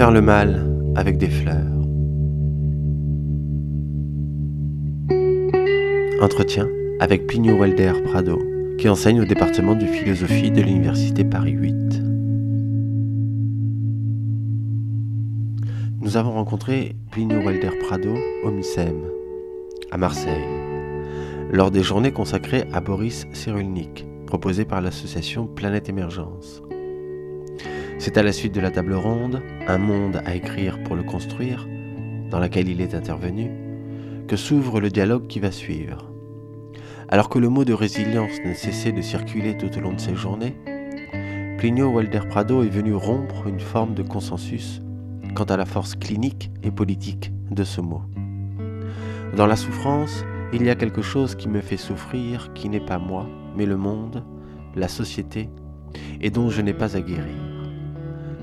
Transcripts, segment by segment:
Faire le mal avec des fleurs. Entretien avec Plinio Walder Prado, qui enseigne au département de philosophie de l'Université Paris 8. Nous avons rencontré Plinio Walder Prado au MICEM, à Marseille, lors des journées consacrées à Boris Cyrulnik, proposées par l'association Planète Émergence. C'est à la suite de la table ronde, Un monde à écrire pour le construire, dans laquelle il est intervenu, que s'ouvre le dialogue qui va suivre. Alors que le mot de résilience ne cessait de circuler tout au long de ces journées, Plinio Walder Prado est venu rompre une forme de consensus quant à la force clinique et politique de ce mot. Dans la souffrance, il y a quelque chose qui me fait souffrir, qui n'est pas moi, mais le monde, la société, et dont je n'ai pas à guérir.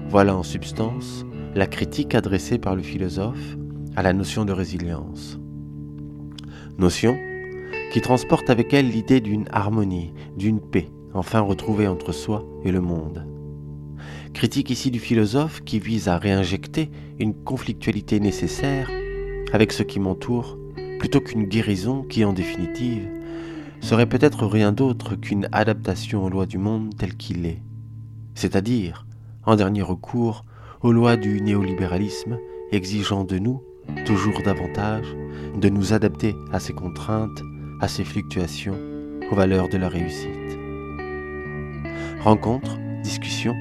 Voilà en substance la critique adressée par le philosophe à la notion de résilience. Notion qui transporte avec elle l'idée d'une harmonie, d'une paix, enfin retrouvée entre soi et le monde. Critique ici du philosophe qui vise à réinjecter une conflictualité nécessaire avec ce qui m'entoure, plutôt qu'une guérison qui, en définitive, serait peut-être rien d'autre qu'une adaptation aux lois du monde tel qu'il est, c'est-à-dire en dernier recours, aux lois du néolibéralisme exigeant de nous, toujours davantage, de nous adapter à ces contraintes, à ces fluctuations, aux valeurs de la réussite. Rencontre, discussion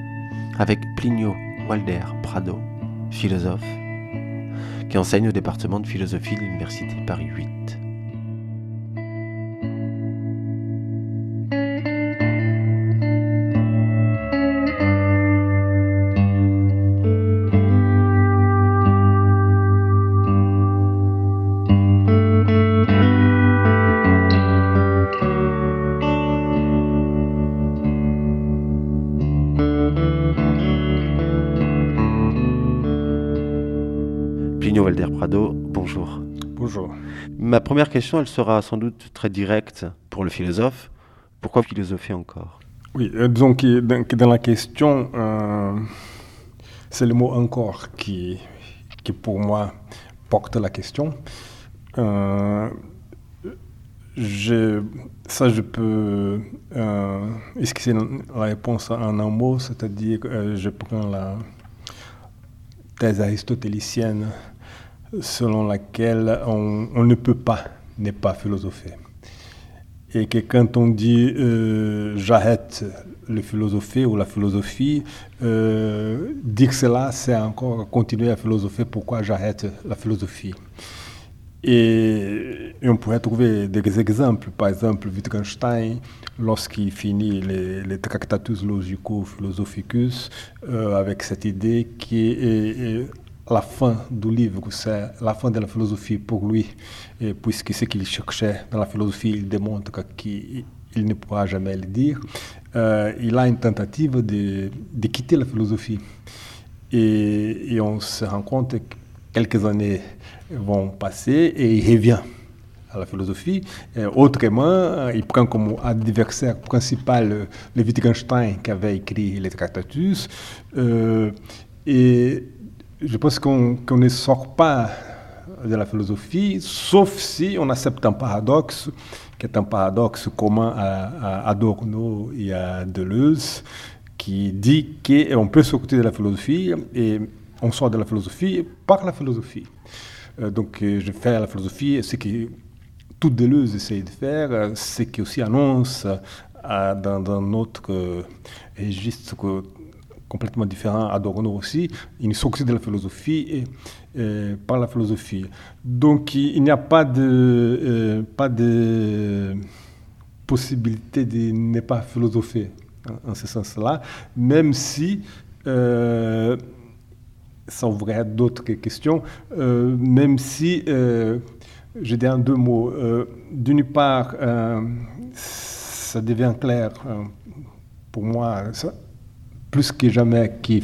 avec Plinio Walder Prado, philosophe, qui enseigne au département de philosophie de l'Université Paris 8. Ma première question, elle sera sans doute très directe pour le philosophe. Pourquoi philosopher encore? Oui, euh, disons que dans, la question, euh, c'est le mot encore qui, qui pour moi porte la question. Euh, ça, je peux euh, esquisser la réponse en un mot, c'est-à-dire que je prends la thèse aristotélicienne selon laquelle on, ne peut pas ne pas philosopher. Et que quand on dit euh, j'arrête le philosopher ou la philosophie, euh, dire cela, c'est encore continuer à philosopher pourquoi j'arrête la philosophie. Et, on pourrait trouver des exemples. Par exemple, Wittgenstein, lorsqu'il finit les, les Tractatus Logico-Philosophicus, euh, avec cette idée qui est la fin du livre, c'est la fin de la philosophie pour lui, et puisque ce qu'il cherchait dans la philosophie, il démontre qu'il ne pourra jamais le dire. Euh, il a une tentative de, quitter la philosophie. Et, on se rend compte que quelques années vont passer et il revient à la philosophie. Autrement, il prend comme adversaire principal le Wittgenstein qui avait écrit les Tractatus. Euh, et je pense qu'on ne sort pas de la philosophie, sauf si on accepte un paradoxe, qui est un paradoxe commun à, Adorno et à Deleuze, qui dit qu'on peut sortir de la philosophie et on sort de la philosophie par la philosophie. Euh, donc je fais la philosophie, ce que tout Deleuze essaie de faire, ce qui aussi annonce euh, dans, dans, notre registre complètement différent, Adorno aussi, une sortie de la philosophie et, par la philosophie. Donc il n'y a pas de, euh, pas de possibilité de ne pas philosopher en, ce sens-là, même si euh, ça ouvrait d'autres questions, euh, même si, je dis en deux mots, d'une part, ça devient clair pour moi, plus que jamais que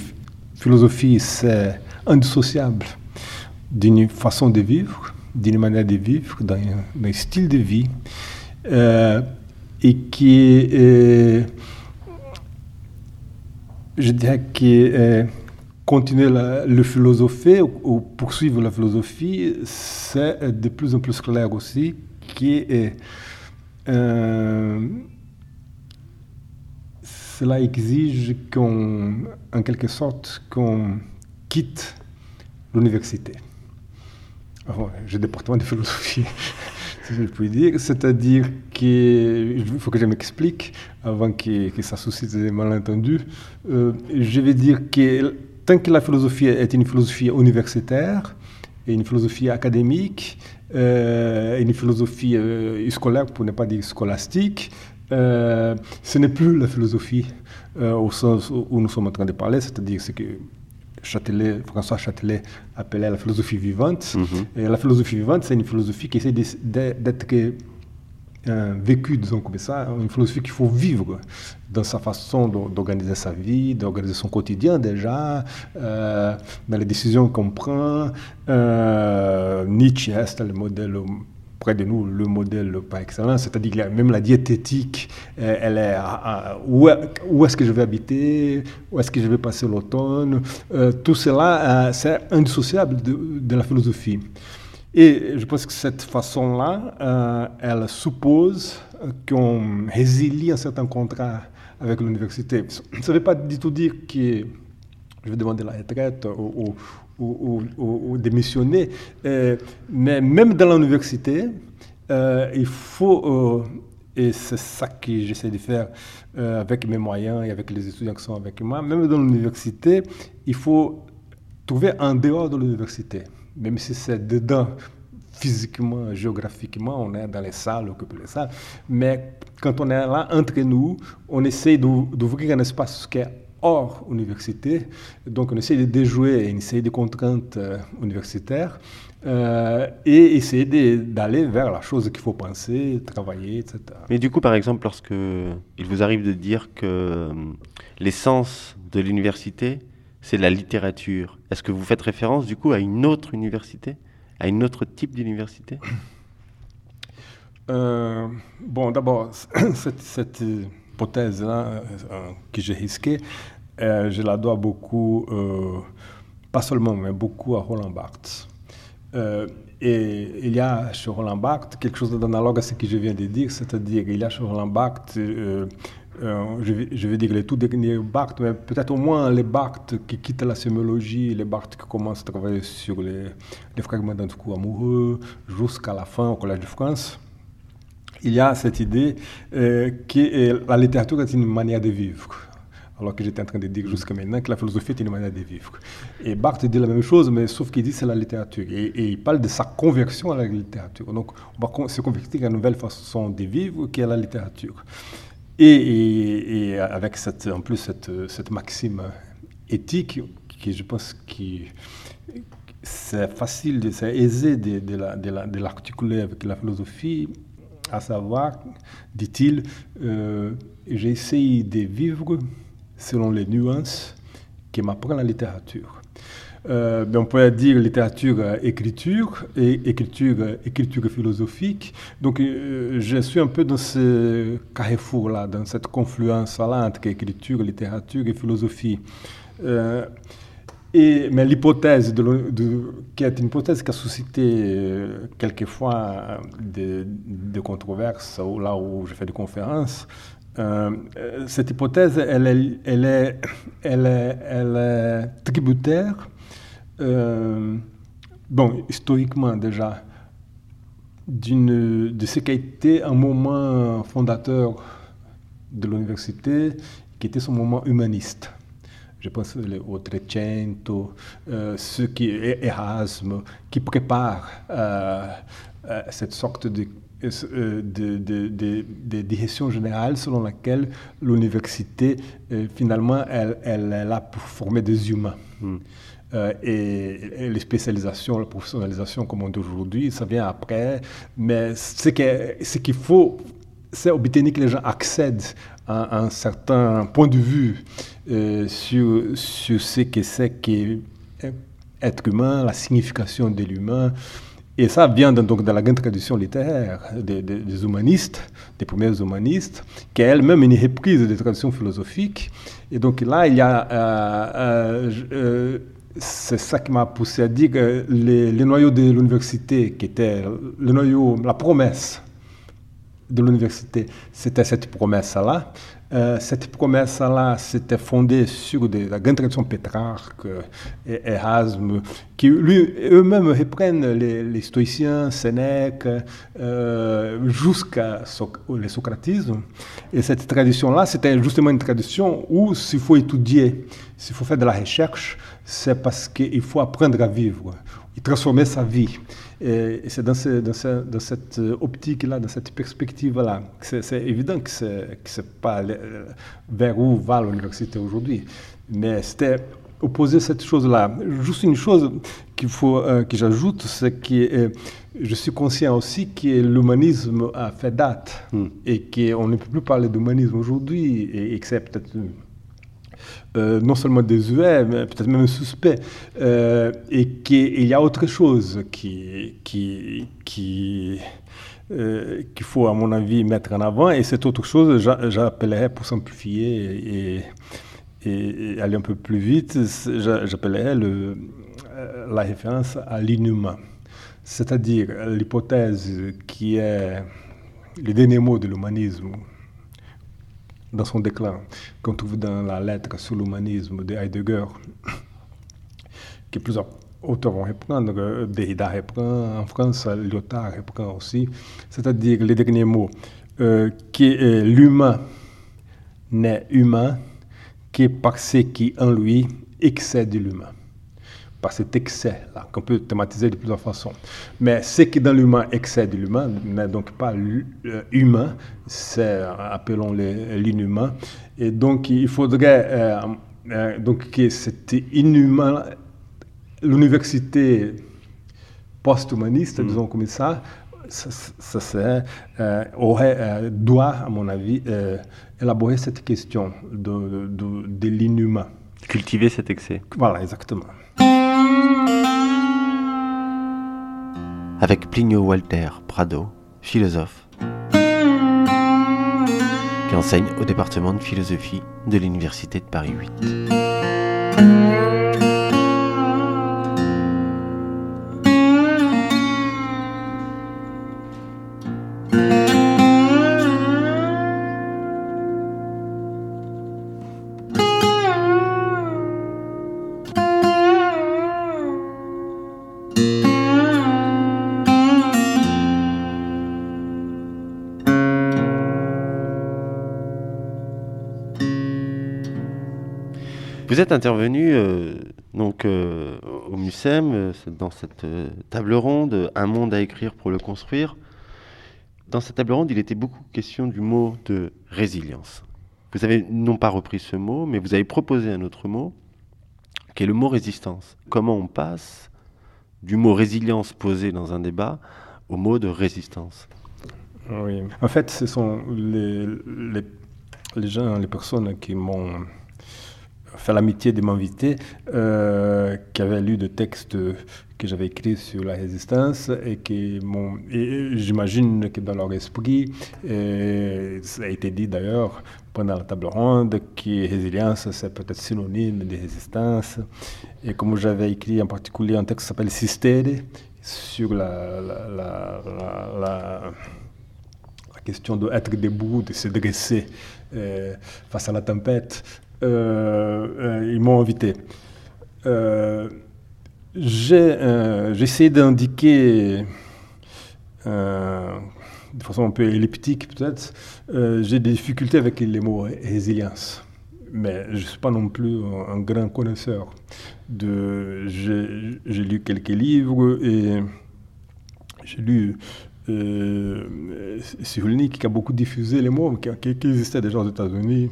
philosophie, c'est indissociable d'une façon de vivre, d'une manière de vivre, d'un style de vie, euh, et qui, euh, je dirais que euh, continuer le philosopher ou, poursuivre la philosophie, c'est de plus en plus clair aussi qui est cela exige qu'on, en quelque sorte, qu'on quitte l'université. J'ai département de philosophie, si je puis dire. C'est-à-dire qu'il faut que je m'explique avant que, ça suscite des malentendus. Euh, je vais dire que tant que la philosophie est une philosophie universitaire et une philosophie académique, euh, une philosophie euh, scolaire, pour ne pas dire scolastique, euh, ce n'est plus la philosophie au sens où nous sommes en train de parler, c'est-à-dire ce que Châtelet, François Châtelet appelait la philosophie vivante. Et la philosophie vivante, c'est une philosophie qui essaie d'être un vécu, disons comme ça, une philosophie qu'il faut vivre dans sa façon d'organiser sa vie, d'organiser son quotidien déjà, euh, dans les décisions qu'on prend. Euh, Nietzsche reste le modèle près de nous le modèle par excellence, c'est-à-dire que même la diététique, euh, elle est où, est-ce que je vais habiter, où est-ce que je vais passer l'automne, tout cela, c'est indissociable de, la philosophie. Et je pense que cette façon-là, euh, elle suppose qu'on résilie un certain contrat avec l'université. Ça ne veut pas du tout dire que je vais demander la retraite ou, ou, démissionner, euh, mais même dans l'université, euh, il faut, et c'est ça que j'essaie de faire avec mes moyens et avec les étudiants qui sont avec moi, même dans l'université, il faut trouver en dehors de l'université. Même si c'est dedans, physiquement, géographiquement, on est dans les salles, occupe les salles, mais quand on est là entre nous, on essaie d'ouvrir un espace qui est hors université, donc on essaie de déjouer une série de contraintes euh, universitaires euh, et essayer d'aller vers la chose qu'il faut penser, travailler, etc. Mais du coup, par exemple, lorsque il vous arrive de dire que euh, l'essence de l'université, c'est la littérature. Est-ce que vous faites référence du coup à une autre université, à une autre type d'université? Euh, Bon, d'abord, cette, hypothèse-là euh, que j'ai risquée, euh, je la dois beaucoup, pas seulement, mais beaucoup à Roland Barthes. et il y a chez Roland Barthes quelque chose d'analogue à ce que je viens de dire, c'est-à-dire qu'il y a chez Roland Barthes euh, je, vais, dire les tout derniers Barthes, mais peut-être au moins les Barthes qui quittent la sémiologie, les Barthes qui commencent à travailler sur les, fragments d'un coup amoureux jusqu'à la fin au Collège de France. Il y a cette idée euh, que la littérature est une manière de vivre. Alors que j'étais en train de dire jusqu'à maintenant que la philosophie est une manière de vivre. Et Barthes dit la même chose, mais sauf qu'il dit c'est la littérature. Et, il parle de sa conversion à la littérature. Donc on va se convertir à une nouvelle façon de vivre qui est la littérature. Et, avec en plus cette, cette, maxime éthique, qui je pense que c'est facile, c'est aisé de, de l'articuler avec la philosophie, à savoir, dit-il, euh, j'essaye de vivre selon les nuances que m'apprend la littérature. Euh, ben, on pourrait dire littérature, euh, écriture, et écriture, euh, écriture philosophique. Donc, je suis un peu dans ce carrefour-là, dans cette confluence-là entre écriture, littérature et philosophie. et, mais l'hypothèse, qui est une hypothèse qui a suscité quelquefois des, des controverses, là où je fais des conférences, cette hypothèse, elle est, tributaire euh, bon, historiquement déjà, de ce qui a été un moment fondateur de l'université, qui était son moment humaniste. Je pense au Trecento, euh, ceux qui, Erasme, qui préparent euh, euh, cette sorte de de, de, de, direction générale selon laquelle l'université, finalement, elle, elle, est là pour former des humains. Hmm. Euh, et, les spécialisations, la professionnalisation comme on dit aujourd'hui, ça vient après. Mais ce qu'il faut, c'est obtenir que les gens accèdent à, un certain point de vue euh, sur, sur ce que c'est qu'être humain, la signification de l'humain. Et ça vient donc de la grande tradition littéraire des, humanistes, des premiers humanistes, qui est elle-même une reprise des traditions philosophiques. Et donc là, il y a, euh, euh, c'est ça qui m'a poussé à dire que les, les noyaux de l'université, qui était le noyau, la promesse de l'université, c'était cette promesse-là. Euh, cette promesse-là s'était fondée sur la grande tradition Pétrarque et Erasme, qui eux-mêmes reprennent les, stoïciens, Sénèque, euh, jusqu'à le socratisme. Et cette tradition-là, c'était justement une tradition où s'il faut étudier, s'il faut faire de la recherche, c'est parce qu'il faut apprendre à vivre et transformer sa vie. Et c'est dans, dans, cette optique-là, dans cette perspective-là, que c'est évident que ce n'est pas vers où va l'université aujourd'hui. Mais c'était opposer cette chose-là. Juste une chose qu'il faut euh, que j'ajoute, c'est que euh, je suis conscient aussi que l'humanisme a fait date hmm. et qu'on ne peut plus parler d'humanisme aujourd'hui et, et que c'est peut-être euh, non seulement désuet, mais peut-être même suspect, euh, et qu'il y a autre chose qui, euh, qu'il faut, à mon avis, mettre en avant. Et cette autre chose, j'appellerais, pour simplifier et, aller un peu plus vite, j'appellerais le, la référence à l'inhumain. C'est-à-dire l'hypothèse qui est le dernier mot de l'humanisme, dans son déclin, qu'on trouve dans la lettre sur l'humanisme de Heidegger, que plusieurs auteurs vont reprendre, euh, Derrida reprend, en France, Lyotard reprend aussi, c'est-à-dire les derniers mots, euh, que l'humain n'est humain que par ce qui en lui excède l'humain par cet excès-là, qu'on peut thématiser de plusieurs façons. Mais ce qui dans l'humain excède l'humain, mais donc pas l'humain, c'est, appelons l'inhumain. Et donc, il faudrait euh, euh, donc, que cet inhumain, l'université post-humaniste, mm. disons comme ça, ça, ça euh, aurait, doit, à mon avis, élaborer cette question de, de, de l'inhumain. Cultiver cet excès. Voilà, exactement. Avec Plinio Walter Prado, philosophe, qui enseigne au département de philosophie de l'Université de Paris 8. Vous êtes intervenu euh, donc euh, au MUSEM euh, dans cette table ronde Un monde à écrire pour le construire. Dans cette table ronde, il était beaucoup question du mot de résilience. Vous avez non pas repris ce mot, mais vous avez proposé un autre mot, qui est le mot résistance. Comment on passe du mot résilience posé dans un débat au mot de résistance? Oui, en fait, ce sont les, les gens, les personnes qui m'ont fait l'amitié de m'inviter, euh, qui avait lu des textes que j'avais écrits sur la résistance et qui et j'imagine que dans leur esprit, ça a été dit d'ailleurs pendant la table ronde, que résilience c'est peut-être synonyme de résistance. Et comme j'avais écrit en particulier un texte qui s'appelle Sistere sur la, la, la, question d'être debout, de se dresser euh, face à la tempête, ils m'ont invité. Euh, j'ai essayé d'indiquer de façon un peu elliptique peut-être, j'ai des difficultés avec les mots résilience. Mais je ne suis pas non plus un, grand connaisseur. J'ai, lu quelques livres et j'ai lu euh, qui a beaucoup diffusé les mots, qui, qui existait déjà aux États-Unis.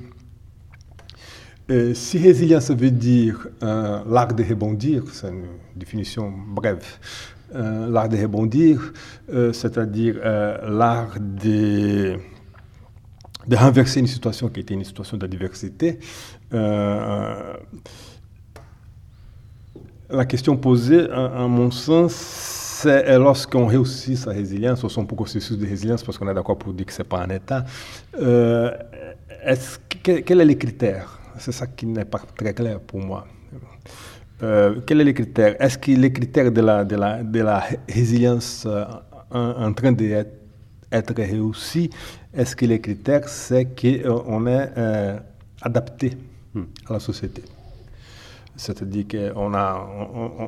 Euh, si résilience veut dire euh, l'art de rebondir, c'est une définition brève, euh, l'art de rebondir, c'est-à-dire l'art de, renverser une situation qui était une situation d'adversité, la question posée, à, mon sens, c'est lorsqu'on réussit sa résilience, ou son processus de résilience, parce qu'on est d'accord pour dire que ce n'est pas un état, est quel est les critères C'est ça qui n'est pas très clair pour moi. Euh, quels sont les critères Est-ce que les critères de la, de la, de la résilience euh, en, train d'être être réussi, est-ce que les critères, c'est qu'on est adapté hmm. à la société? C'est-à-dire qu'on a,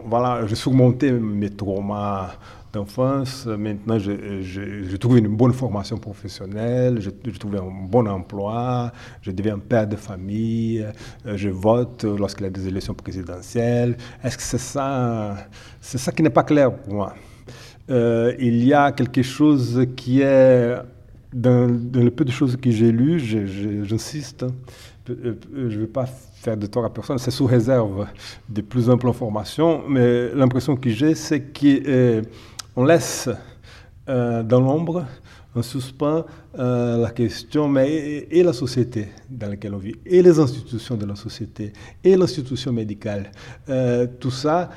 voilà, j'ai surmonté mes traumas d'enfance. Maintenant, j'ai trouvé une bonne formation professionnelle, j'ai trouvé un bon emploi, je deviens père de famille, euh, je vote lorsqu'il y a des élections présidentielles. Est-ce que c'est ça C'est ça qui n'est pas clair pour moi? Euh, il y a quelque chose qui est, dans, le peu de choses que j'ai lues, j'insiste, euh, je ne vais pas faire de tort à personne, c'est sous réserve de plus amples informations, mais l'impression que j'ai, c'est qu'on laisse euh, dans l'ombre, en suspens, euh, la question, mais et, la société dans laquelle on vit, et les institutions de la société, et l'institution médicale. tout ça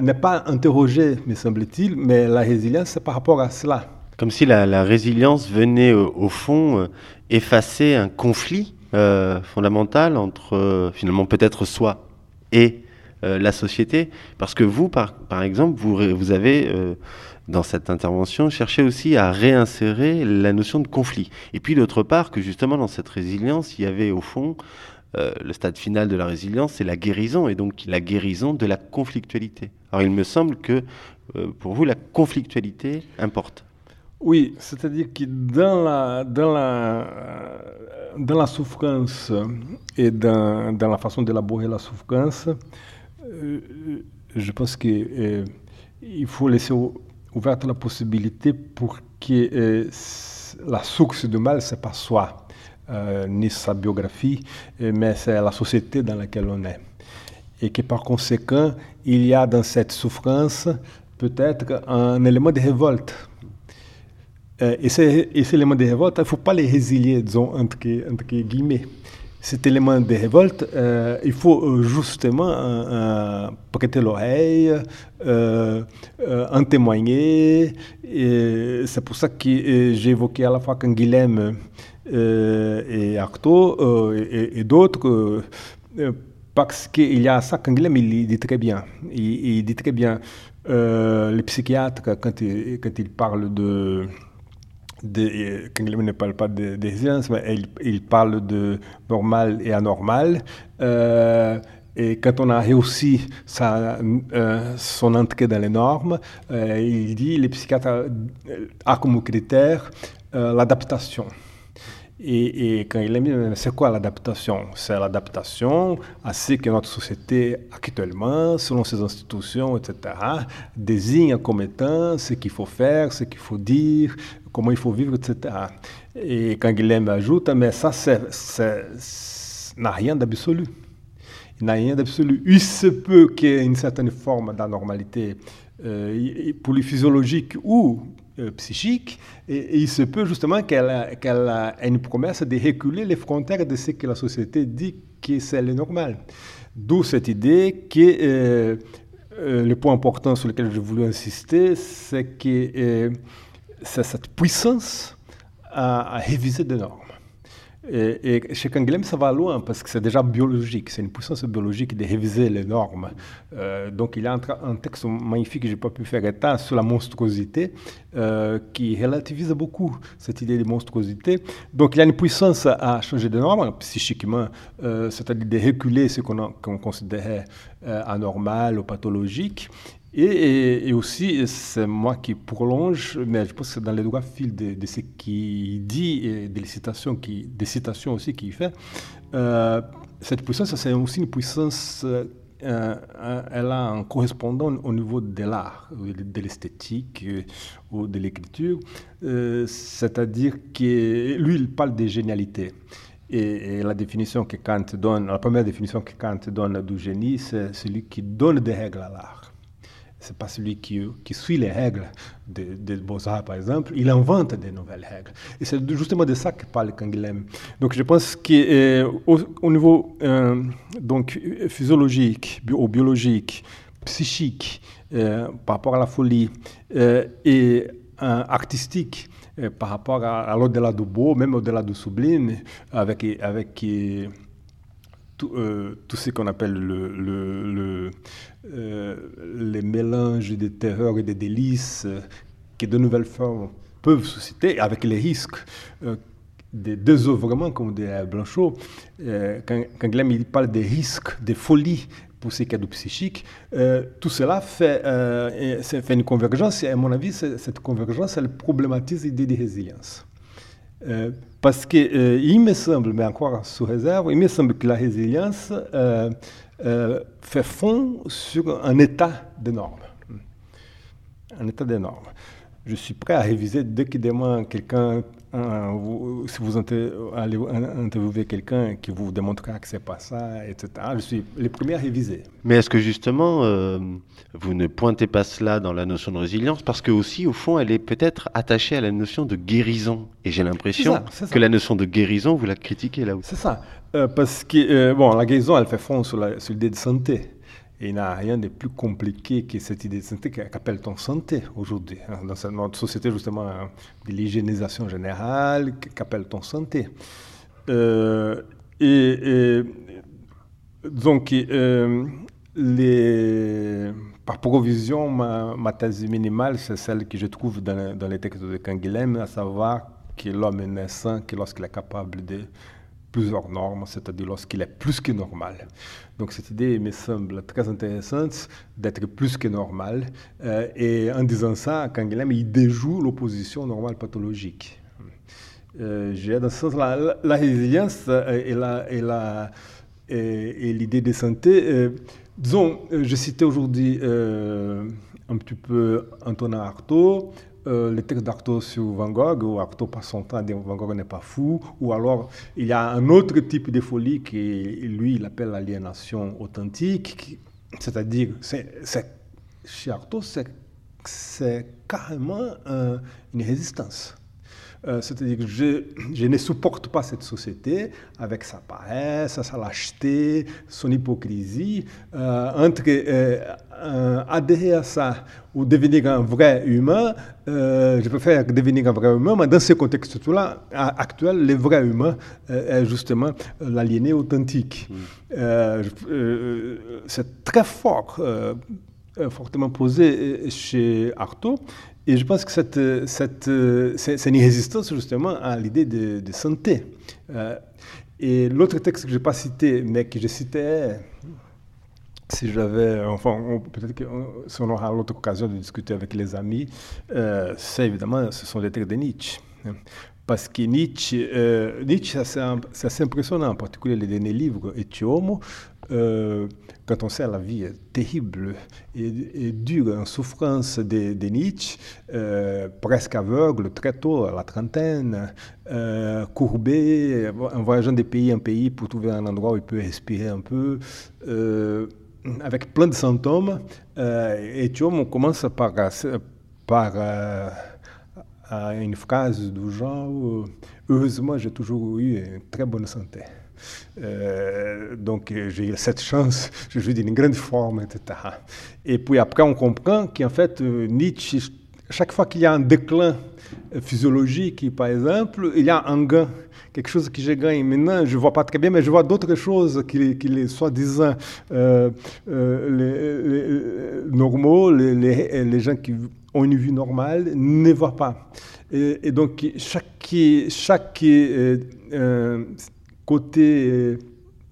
n'est pas interrogé, me semble-t-il, mais la résilience, c'est par rapport à cela. Comme si la, résilience venait, au fond, effacer un conflit euh, fondamentale entre euh, finalement peut-être soi et euh, la société Parce que vous, par, exemple, vous, avez, dans cette intervention, cherché aussi à réinsérer la notion de conflit. Et puis d'autre part, que justement dans cette résilience, il y avait au fond le stade final de la résilience, c'est la guérison, et donc la guérison de la conflictualité. Alors il me semble que pour vous, la conflictualité importe. Oui, c'est-à-dire que dans la, dans la, dans la souffrance et dans, dans la façon d'élaborer la souffrance, euh, je pense qu'il euh, faut laisser ouverte la possibilité pour que euh, la source du mal, ce n'est pas soi, ni sa biographie, mais c'est la société dans laquelle on est. Et que par conséquent, il y a dans cette souffrance peut-être un élément de révolte euh, et, ces, éléments de révolte, il ne faut pas les résilier, disons, entre guillemets. Cet élément de révolte, euh, il faut euh, justement prêter l'oreille, en témoigner. C'est pour ça que j'ai évoqué à la fois Canguilhem et Artaud et, d'autres parce qu'il y a ça, Canguilhem, il dit très bien. Il, dit très bien, les psychiatres, quand ils parlent de, de, ne parle pas de, de mais il, parle de normal et anormal. Euh, et quand on a réussi sa, euh, son entrée dans les normes, euh, il dit les psychiatres a comme critère l'adaptation. Et, et, quand il est mis, c'est quoi l'adaptation? C'est l'adaptation à ce que notre société actuellement, selon ses institutions, etc., désigne comme étant ce qu'il faut faire, ce qu'il faut dire, comment il faut vivre, etc. Et quand Guilhem ajoute, mais ça, n'a rien d'absolu. Il n'a rien d'absolu. Il se peut qu'il y ait une certaine forme d'anormalité euh, pour les physiologiques ou euh, psychique, et, il se peut justement qu'elle ait une promesse de reculer les frontières de ce que la société dit que c'est le normal. D'où cette idée que euh, le point important sur lequel je voulais insister, c'est que c'est cette puissance à, réviser des normes. Et, chez Canguilhem, ça va loin parce que c'est déjà biologique, c'est une puissance biologique de réviser les normes. Euh, donc il y a un, texte magnifique que je n'ai pas pu faire état sur la monstruosité euh, qui relativise beaucoup cette idée de monstruosité. Donc il y a une puissance à changer de normes psychiquement, euh, c'est-à-dire de reculer ce qu'on considérait anormal ou pathologique et, aussi, c'est moi qui prolonge, mais je pense que dans les droits fils de, ce qu'il dit et des citations, aussi qu'il fait. Euh, cette puissance, c'est aussi une puissance, euh, euh, elle a un correspondant au niveau de l'art, de l'esthétique ou de l'écriture. C'est-à-dire que lui, il parle de génialité. Et, et, la définition que Kant donne, la première définition que Kant donne du génie, c'est celui qui donne des règles à l'art c'est pas celui qui, suit les règles des de Beaux-Arts, par exemple, il invente des nouvelles règles. Et c'est justement de ça que parle Canguilhem. Donc je pense qu'au euh, au niveau euh, donc, physiologique, ou biologique, psychique, par rapport à la folie, et artistique par rapport à, l'au-delà du beau, même au-delà du sublime, avec, avec tout, ce qu'on appelle le, le, les mélanges de terreur et de délices que de nouvelles formes peuvent susciter, avec les risques des désœuvrements, comme dit Blanchot, euh, quand, quand parle des risques, des folies pour ces cadeaux psychiques, euh, tout cela fait, euh, fait une convergence, et à mon avis, cette convergence, elle problématise l'idée de résilience. parce que il me semble, mais encore sous réserve, il me semble que la résilience fait fond sur un état de normes. Un état de normes. Je suis prêt à réviser dès qu'il demande quelqu'un si vous allez interviewer quelqu'un qui vous démontrera que c'est pas ça, etc., je suis les premiers à réviser. Mais est-ce que justement, euh, vous ne pointez pas cela dans la notion de résilience? Parce que aussi, au fond, elle est peut-être attachée à la notion de guérison. Et j'ai l'impression que la notion de guérison, vous la critiquez là aussi. C'est ça. Euh, parce que, euh, bon, la guérison, elle fait fond sur l'idée de santé. Et il n'y a rien de plus compliqué que cette idée de santé qu'appelle-t-on santé aujourd'hui hein, Dans notre société, justement, hein, de l'hygiénisation générale, qu'appelle-t-on santé. Euh, et, donc, euh, par provision, ma, thèse minimale, c'est celle que je trouve dans, dans les textes de Canguilhem, à savoir que l'homme est naissant que lorsqu'il est capable de plusieurs normes, c'est-à-dire lorsqu'il est plus que normal. Donc cette idée me semble très intéressante d'être plus que normal. Euh, et en disant ça, Canguilhem, il déjoue l'opposition normale pathologique. Euh, J'ai dans ce sens la, la résilience et l'idée de santé. Euh, disons, je citais aujourd'hui un petit peu Antonin Artaud, euh, le texte d'Artaud sur Van Gogh, où Artaud passe son temps à dire Van Gogh n'est pas fou, ou alors il y a un autre type de folie qui, lui, il appelle l'aliénation authentique, c'est-à-dire, chez Artaud, c'est carrément une résistance. Euh, c'est-à-dire que je, je, ne supporte pas cette société avec sa paresse, sa lâcheté, son hypocrisie. Euh, entre euh, adhérer à ça ou devenir un vrai humain, je préfère devenir un vrai humain, mais dans ce contexte-là actuel, le vrai humain est justement l'aliéné authentique. Mm. C'est très fort, fortement posé chez Artaud. Et je pense que cette, cette, c'est une résistance justement à l'idée de, santé. Euh, et l'autre texte que je n'ai pas cité, mais que je citais, si j'avais, enfin, peut-être que si on aura l'autre occasion de discuter avec les amis, euh, c'est évidemment, ce sont les textes de Nietzsche. Parce que Nietzsche, euh, Nietzsche c'est assez, impressionnant, en particulier les derniers livres, Etiomo, euh, quand on sait la vie terrible et, dure en souffrance de, Nietzsche, euh, presque aveugle très tôt, à la trentaine, euh, courbé, en voyageant de pays en pays pour trouver un endroit où il peut respirer un peu, avec plein de symptômes. et on commence par, par une phrase du genre Heureusement, j'ai toujours eu une très bonne santé. Euh, donc j'ai cette chance, je joue d'une grande forme, etc. Et puis après, on comprend qu'en fait, euh, Nietzsche, chaque fois qu'il y a un déclin physiologique, par exemple, il y a un gain, quelque chose que j'ai gagné. Maintenant, je ne vois pas très bien, mais je vois d'autres choses qui, qui les soi-disant euh, les, normaux, les, les, gens qui ont une vie normale, ne voient pas. Et, donc, chaque, chaque côté euh,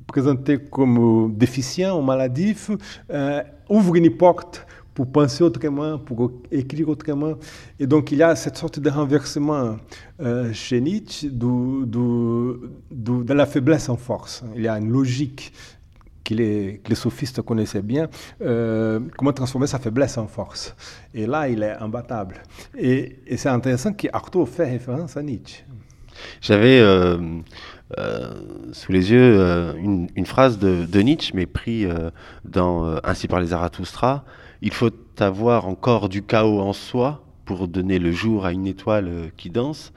présenté comme déficient ou maladif euh, ouvre une porte pour penser autrement, pour écrire autrement. Et donc il y a cette sorte de renversement euh, chez Nietzsche de, de, la faiblesse en force. Il y a une logique que les, sophistes connaissaient bien, comment transformer sa faiblesse en force. Et là, il est imbattable. Et, c'est intéressant qu'Artaud fait référence à Nietzsche. J'avais euh, sous les yeux euh, une, phrase de, Nietzsche, mais pris euh, dans Ainsi par les Zarathustra. Il faut avoir encore du chaos en soi pour donner le jour à une étoile qui danse.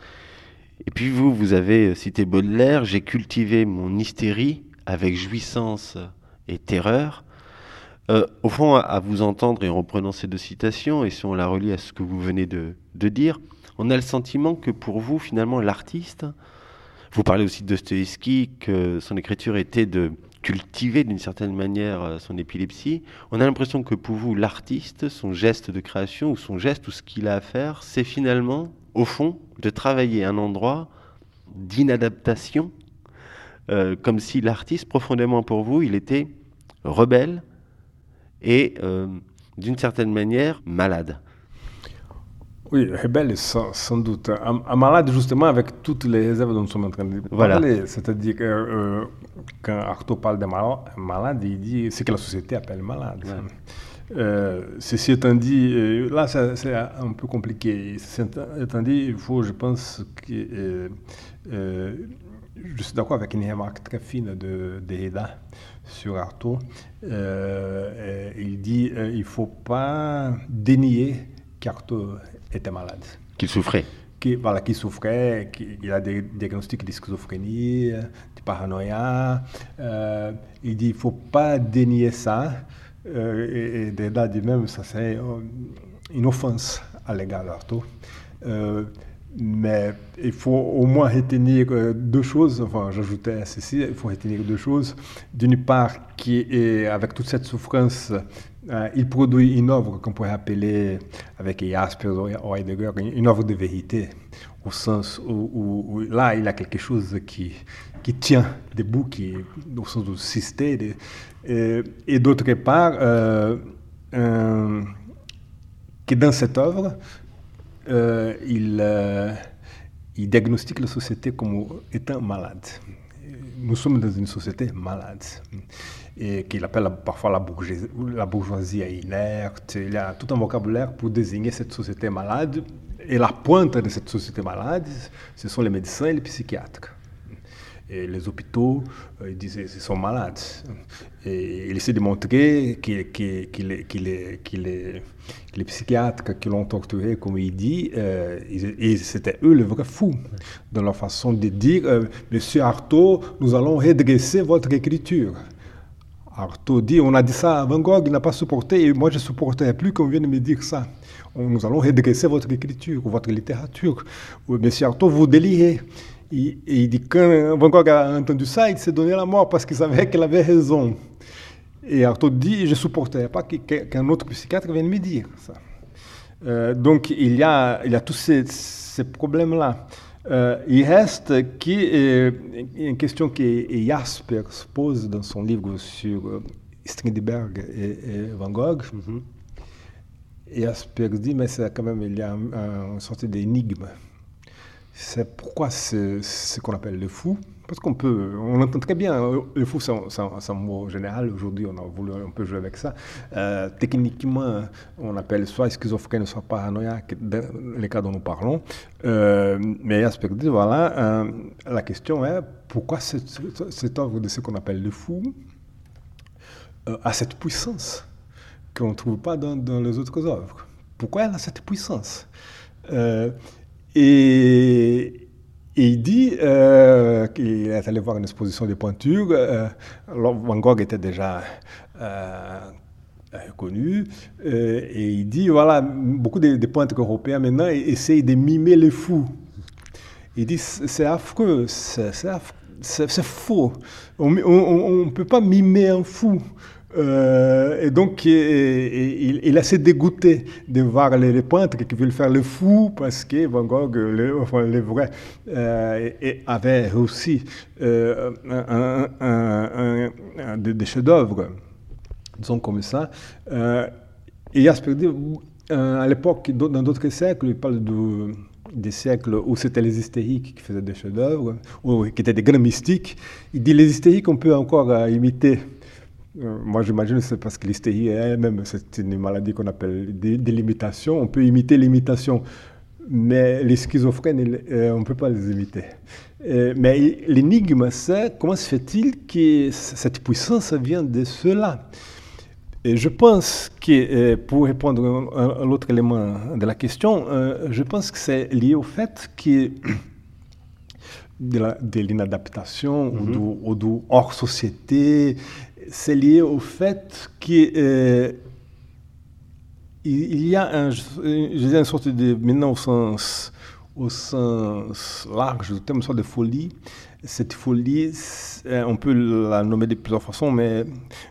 Et puis vous, vous avez cité Baudelaire, j'ai cultivé mon hystérie avec jouissance et terreur. Euh, au fond, à, vous entendre et en reprenant ces deux citations, et si on la relie à ce que vous venez de, dire, on a le sentiment que pour vous, finalement, l'artiste, vous parlez aussi de Dostoevsky, que son écriture était de cultiver d'une certaine manière euh, son épilepsie. On a l'impression que pour vous, l'artiste, son geste de création ou son geste ou ce qu'il a à faire, c'est finalement, au fond, de travailler un endroit d'inadaptation, euh, comme si l'artiste, profondément pour vous, il était rebelle, et euh, d'une certaine manière malade. Oui, rebelle sans, sans doute. Un, malade justement avec toutes les réserves dont nous sommes en train de parler. C'est-à-dire que euh, quand Artaud parle de malade, il dit ce que la société appelle malade. Euh, ceci étant dit, là c'est un peu compliqué. Ceci étant dit, il faut, je pense que je suis d'accord avec une remarque très fine de Derrida sur Artaud. Euh, il dit euh, ne faut pas dénier qu'Artaud était malade. Qu'il souffrait. Qu'il voilà, souffrait, qu'il a des diagnostics de schizophrénie, de paranoïa. Euh, il dit qu'il ne faut pas dénier ça. et, et Derrida dit même ça c'est une offense à l'égard d'Artaud. Mais il faut au moins retenir euh, deux choses, enfin j'ajoutais à ceci, il faut retenir deux choses. D'une part, qui est, avec toute cette souffrance, euh, il produit une œuvre qu'on pourrait appeler, avec Jaspers ou Heidegger, une œuvre de vérité, au sens où, là, il a quelque chose qui, qui tient debout, qui, au sens du système. Et, d'autre part, euh, que dans cette œuvre, euh, il, il, diagnostique la société comme étant malade. Nous sommes dans une société malade et qu'il appelle parfois la bourgeoisie, inerte. Il y a tout un vocabulaire pour désigner cette société malade. Et la pointe de cette société malade, ce sont les médecins et les psychiatres. Et les hôpitaux, euh, ils disent qu'ils sont malades. Et il de montrer que, les psychiatres qui l'ont torturé, comme il dit, euh, c'était eux les vrais fous, dans leur façon de dire euh, Monsieur Artaud, nous allons redresser votre écriture. Artaud dit On a dit ça à Van Gogh, il n'a pas supporté, et moi je ne supporterai plus qu'on vienne me dire ça. Nous allons redresser votre écriture, votre littérature. Monsieur Artaud, vous délirez. Et, et dit, quand Van Gogh a entendu ça, il s'est donné la mort parce qu'il savait qu'elle avait raison. Et Artaud dit, je ne supportais pas qu'un autre psychiatre vienne me dire ça. Euh, donc il y a, il y a tous ces problèmes-là. Euh, il reste qui est une question que Jaspers pose dans son livre sur euh, Strindberg et, et Van Gogh. Mm -hmm. Jaspers dit, mais quand même, il y a une un sorte d'énigme c'est pourquoi c'est ce qu'on appelle le fou. Parce qu'on peut, on entend très bien, euh, le fou, c'est un, mot général. Aujourd'hui, on a jouer avec ça. Euh, techniquement, on appelle soit schizophrène, soit paranoïaque, dans les cas dont nous parlons. Euh, mais aspect voilà, la question est pourquoi cette, œuvre de ce qu'on appelle le fou a cette puissance qu'on ne trouve pas dans, les autres œuvres? Pourquoi elle a cette puissance? Et, il dit euh, qu'il est allé voir une exposition de peinture. Euh, Van Gogh était déjà euh, connu. et il dit, voilà, beaucoup de, peintres européens maintenant essayent de mimer les fous. Il dit, c'est affreux, c'est faux. On ne peut pas mimer un fou. Euh, et donc, il, il, est assez dégoûté de voir les, peintres qui veulent faire le fou parce que Van Gogh, enfin, les vrais, euh, avait aussi euh, des, chefs-d'œuvre, disons comme ça. et Jasper dit, à l'époque, dans d'autres siècles, il parle de des siècles où c'était les hystériques qui faisaient des chefs-d'œuvre, ou qui étaient des grands mystiques. Il dit les hystériques, on peut encore imiter euh, moi, j'imagine que c'est parce que l'hystérie elle-même, c'est une maladie qu'on appelle des, limitations. On peut imiter l'imitation, mais les schizophrènes, euh, on ne peut pas les imiter. Euh, mais l'énigme, c'est comment se fait-il que cette puissance vient de cela? Et je pense que, pour répondre à l'autre élément de la question, je pense que c'est lié au fait que de l'inadaptation ou, mhm. du, hors société c'est lié au fait qu'il euh, y a un, une sorte de, maintenant au sens, au sens large du terme, une sorte de folie. Cette folie, on peut la nommer de plusieurs façons, mais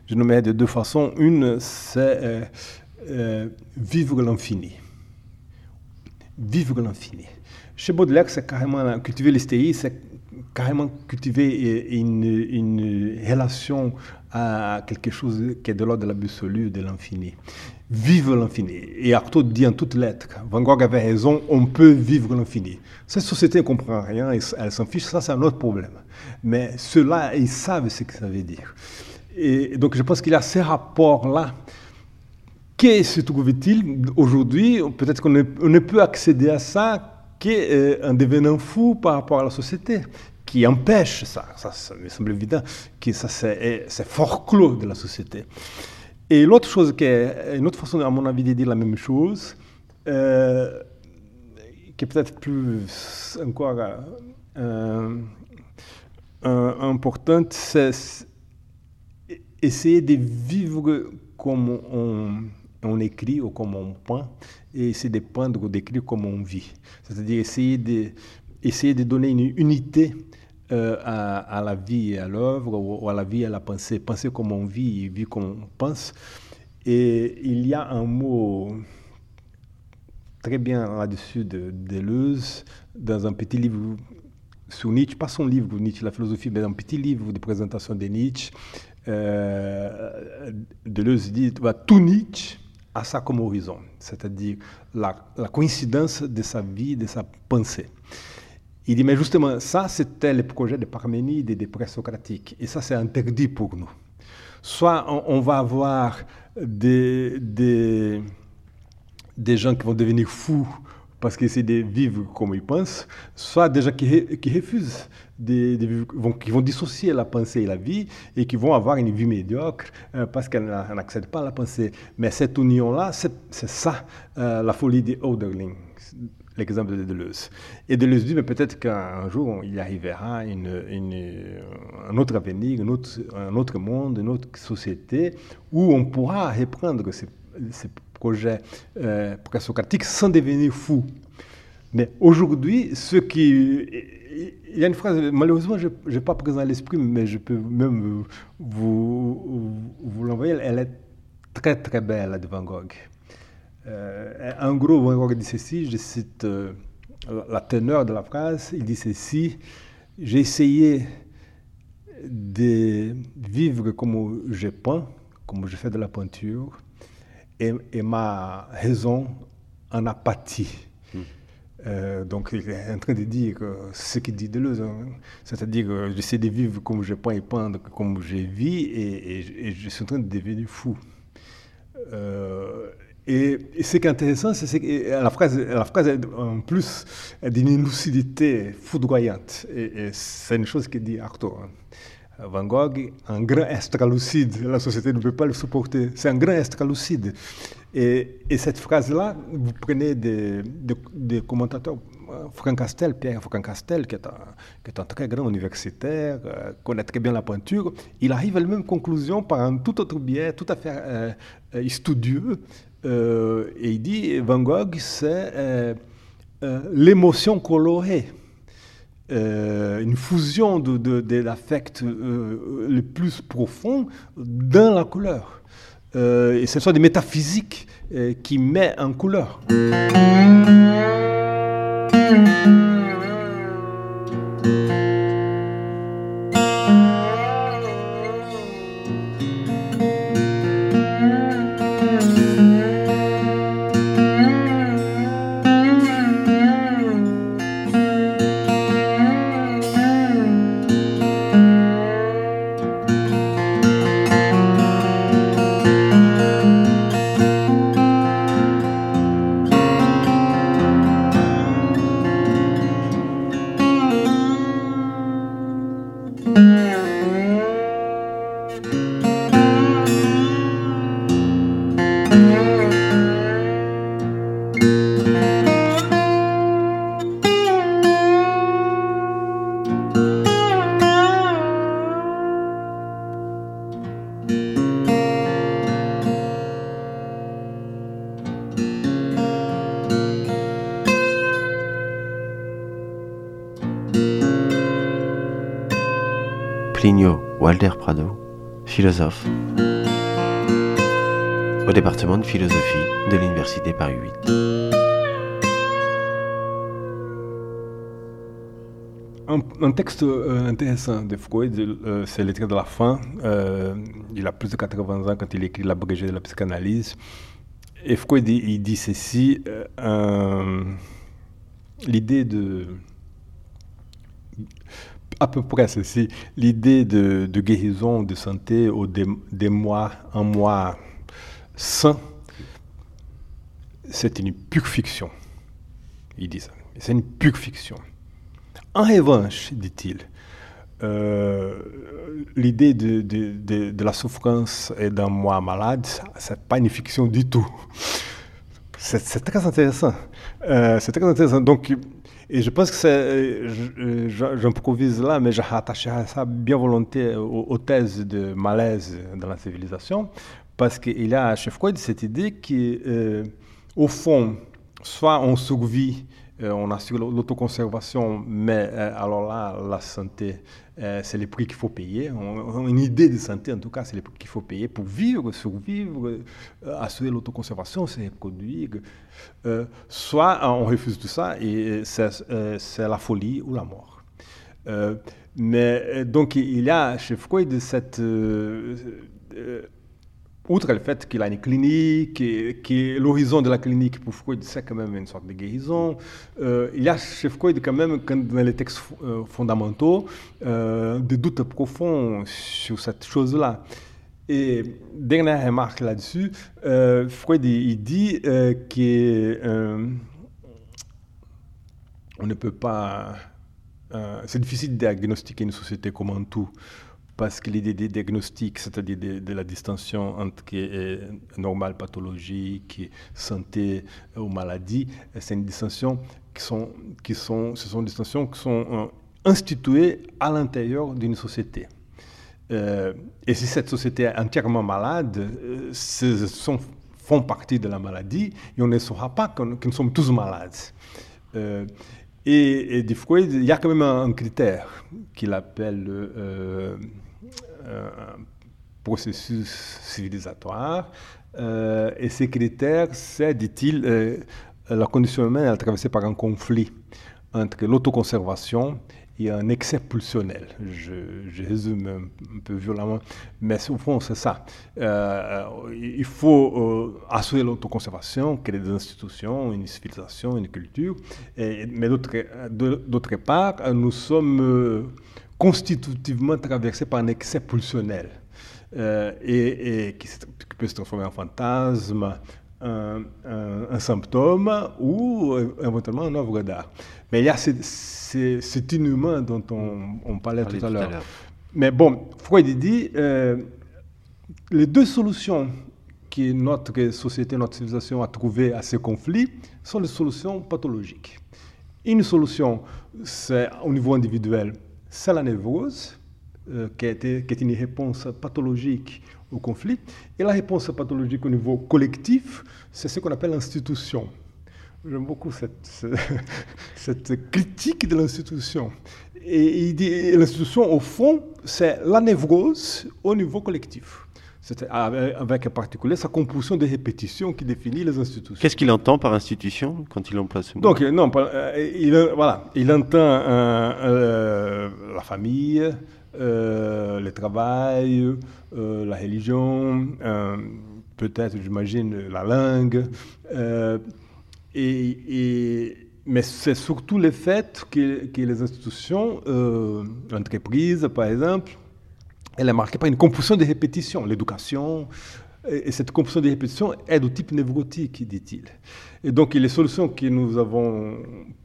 je nommerai de deux façons. Une, c'est euh, euh, vivre l'infini. Vivre l'infini. Chez Baudelaire, c'est carrément cultiver l'hystérie, c'est carrément cultiver une, une, relation à quelque chose qui est de l'ordre de l'absolu, de l'infini. Vivre l'infini. Et Artaud dit en toutes lettres, Van Gogh avait raison, on peut vivre l'infini. Cette société ne comprend rien, elle s'en fiche, ça c'est un autre problème. Mais ceux-là, ils savent ce que ça veut dire. Et donc je pense qu'il y a ces rapports-là. Qu'est se trouve-t-il aujourd'hui? Peut-être qu'on ne, peut accéder à ça qu'en euh, devenant fou par rapport à la société? Qui empêche ça. Ça, me semble évident que ça, c'est fort clos de la société. Et l'autre chose, qui est, une autre façon, à mon avis, de dire la même chose, euh, qui est peut-être plus encore euh, importante, c'est essayer de vivre comme on, on, écrit ou comme on peint, et essayer de peindre ou d'écrire comme on vit. C'est-à-dire essayer de, essayer de donner une unité euh, à, la vie et à l'œuvre, ou à la vie et à la pensée. Penser comme on vit, vivre comme on pense. Et il y a un mot très bien là-dessus de Deleuze, dans un petit livre sur Nietzsche, pas son livre Nietzsche, la philosophie, mais un petit livre de présentation de Nietzsche. Euh, Deleuze dit tout Nietzsche a ça comme horizon, c'est-à-dire la, la coïncidence de sa vie, de sa pensée. Il dit, mais justement, ça, c'était le projet de Parménide et des présocratiques. Et ça, c'est interdit pour nous. Soit on, va avoir des, des, des, gens qui vont devenir fous parce qu'ils essaient de vivre comme ils pensent, soit des gens qui, qui refusent, de, vont, qui vont dissocier la pensée et la vie et qui vont avoir une vie médiocre euh, parce qu'elles n'accèdent pas à la pensée. Mais cette union-là, c'est ça euh, la folie des Oderling l'exemple de Deleuze. Et Deleuze dit, mais peut-être qu'un jour, il arrivera une, un autre avenir, un autre, un autre monde, une autre société, où on pourra reprendre ces, ces projets euh, présocratiques sans devenir fou. Mais aujourd'hui, ce qui... Il y a une phrase, malheureusement, je n'ai pas présent à l'esprit, mais je peux même vous, vous l'envoyer. Elle est très, très belle, de Van Gogh. Euh, en gros, Van dit ceci, je cite euh, la teneur de la phrase, il dit ceci, j'ai essayé de vivre comme je peins, comme je fais de la peinture, et, ma raison en apathie. Hmm. Euh, donc, il est en train de dire ce qu'il dit Deleuze, hein. c'est-à-dire j'essaie de vivre comme je peins et peindre comme je vis, et, et, je suis en train de devenir fou. Et, ce qui est intéressant, c'est que la phrase, la phrase en plus d'une lucidité foudroyante. Et, c'est une chose que dit Arthur. Hein. Van Gogh, un grand extra-lucide, la société ne peut pas le supporter. C'est un grand extra-lucide. Et, cette phrase-là, vous prenez des, commentateurs, Franck Castel, Pierre Franck Castel, qui est, un, qui est un très grand universitaire, euh, connaît très bien la peinture, il arrive à la même conclusion par un tout autre biais, tout à fait euh, euh, studieux, euh, et il dit, Van Gogh, c'est euh, euh, l'émotion colorée. une fusion de, l'affect le plus profond dans la couleur. et ce sont des métaphysiques qui mettent en couleur. Prado, philosophe, au département de philosophie de l'Université Paris 8. Un, texte euh, intéressant de euh, c'est le de la fin. Euh, il a plus de 80 ans quand il écrit L'abrégé de la psychanalyse. Et Freud, il dit ceci l'idée de à peu près ceci. L'idée de, guérison, de santé, ou des, mois, un mois sain, c'est une pure fiction. Il dit ça. C'est une pure fiction. En revanche, dit-il, euh, l'idée de, de, la souffrance et d'un moi malade, c'est pas une fiction du tout. C'est très intéressant. Euh, c'est très intéressant. Donc, et je pense que c'est, j'improvise là, mais je rattache ça bien volonté aux, thèses de malaise dans la civilisation, parce qu'il y a chez Freud cette idée qu'au euh, fond, soit on survit euh, on assure l'autoconservation, mais euh, alors là, la santé, euh, c'est les prix qu'il faut payer. On, une idée de santé, en tout cas, c'est les prix qu'il faut payer pour vivre, survivre, assurer l'autoconservation, c'est produire. soit on refuse tout ça et c'est la folie ou la mort. mais donc il y a chez Freud cette outre le fait qu'il a une clinique, que l'horizon de la clinique pour Freud, c'est quand même une sorte de guérison, euh, il y a chez Freud quand même, dans les textes euh, fondamentaux, euh, des doutes profonds sur cette chose-là. Et dernière remarque là-dessus, Freud dit qu'on ne peut pas... c'est difficile de diagnostiquer une société comme un tout parce que l'idée des diagnostics, c'est-à-dire de, la distinction entre euh, normal, pathologique, santé ou maladie, c'est une distinction qui sont, qui sont, ce sont des distinctions qui sont euh, instituées à l'intérieur d'une société. Euh, et si cette société est entièrement malade, ce sont, font partie de la maladie et on ne saura pas que, nous sommes tous malades. Et, et il y a quand même un, critère qu'il appelle un processus civilisatoire. Euh, et ces critères, c'est, dit-il, euh, la condition humaine est traversée par un conflit entre l'autoconservation un excès pulsionnel. Je, résume un, peu violemment, mais au fond, c'est ça. Euh, il faut assurer l'autoconservation, créer des institutions, une civilisation, une culture, mais d'autre part, nous sommes constitutivement traversé par un excès pulsionnel euh, et, qui, peut se transformer en fantasme, un, symptôme ou euh, éventuellement une œuvre d'art. Mais il y a cet inhumain dont on, parlait, tout à l'heure. Mais bon, Freud dit euh, les deux solutions que notre société, notre civilisation a trouvées à ces conflits sont les solutions pathologiques. Une solution, c'est au niveau individuel, c'est la névrose, euh, qui, est une réponse pathologique au conflit. Et la réponse pathologique au niveau collectif, c'est ce qu'on appelle l'institution. J'aime beaucoup cette, cette, critique de l'institution. Et dit l'institution, au fond, c'est la névrose au niveau collectif avec en particulier sa composition de répétitions qui définit les institutions. Qu'est-ce qu'il entend par institution quand il emploie ce mot? Donc, non, euh, il, voilà, il entend euh, la famille, le travail, la religion, peut-être, j'imagine, la langue. Et, mais c'est surtout le fait que, que les institutions, l'entreprise par exemple, elle est marquée par une compulsion de répétition, l'éducation. Et cette compulsion de répétition est de type névrotique, dit-il. Et donc les solutions que nous avons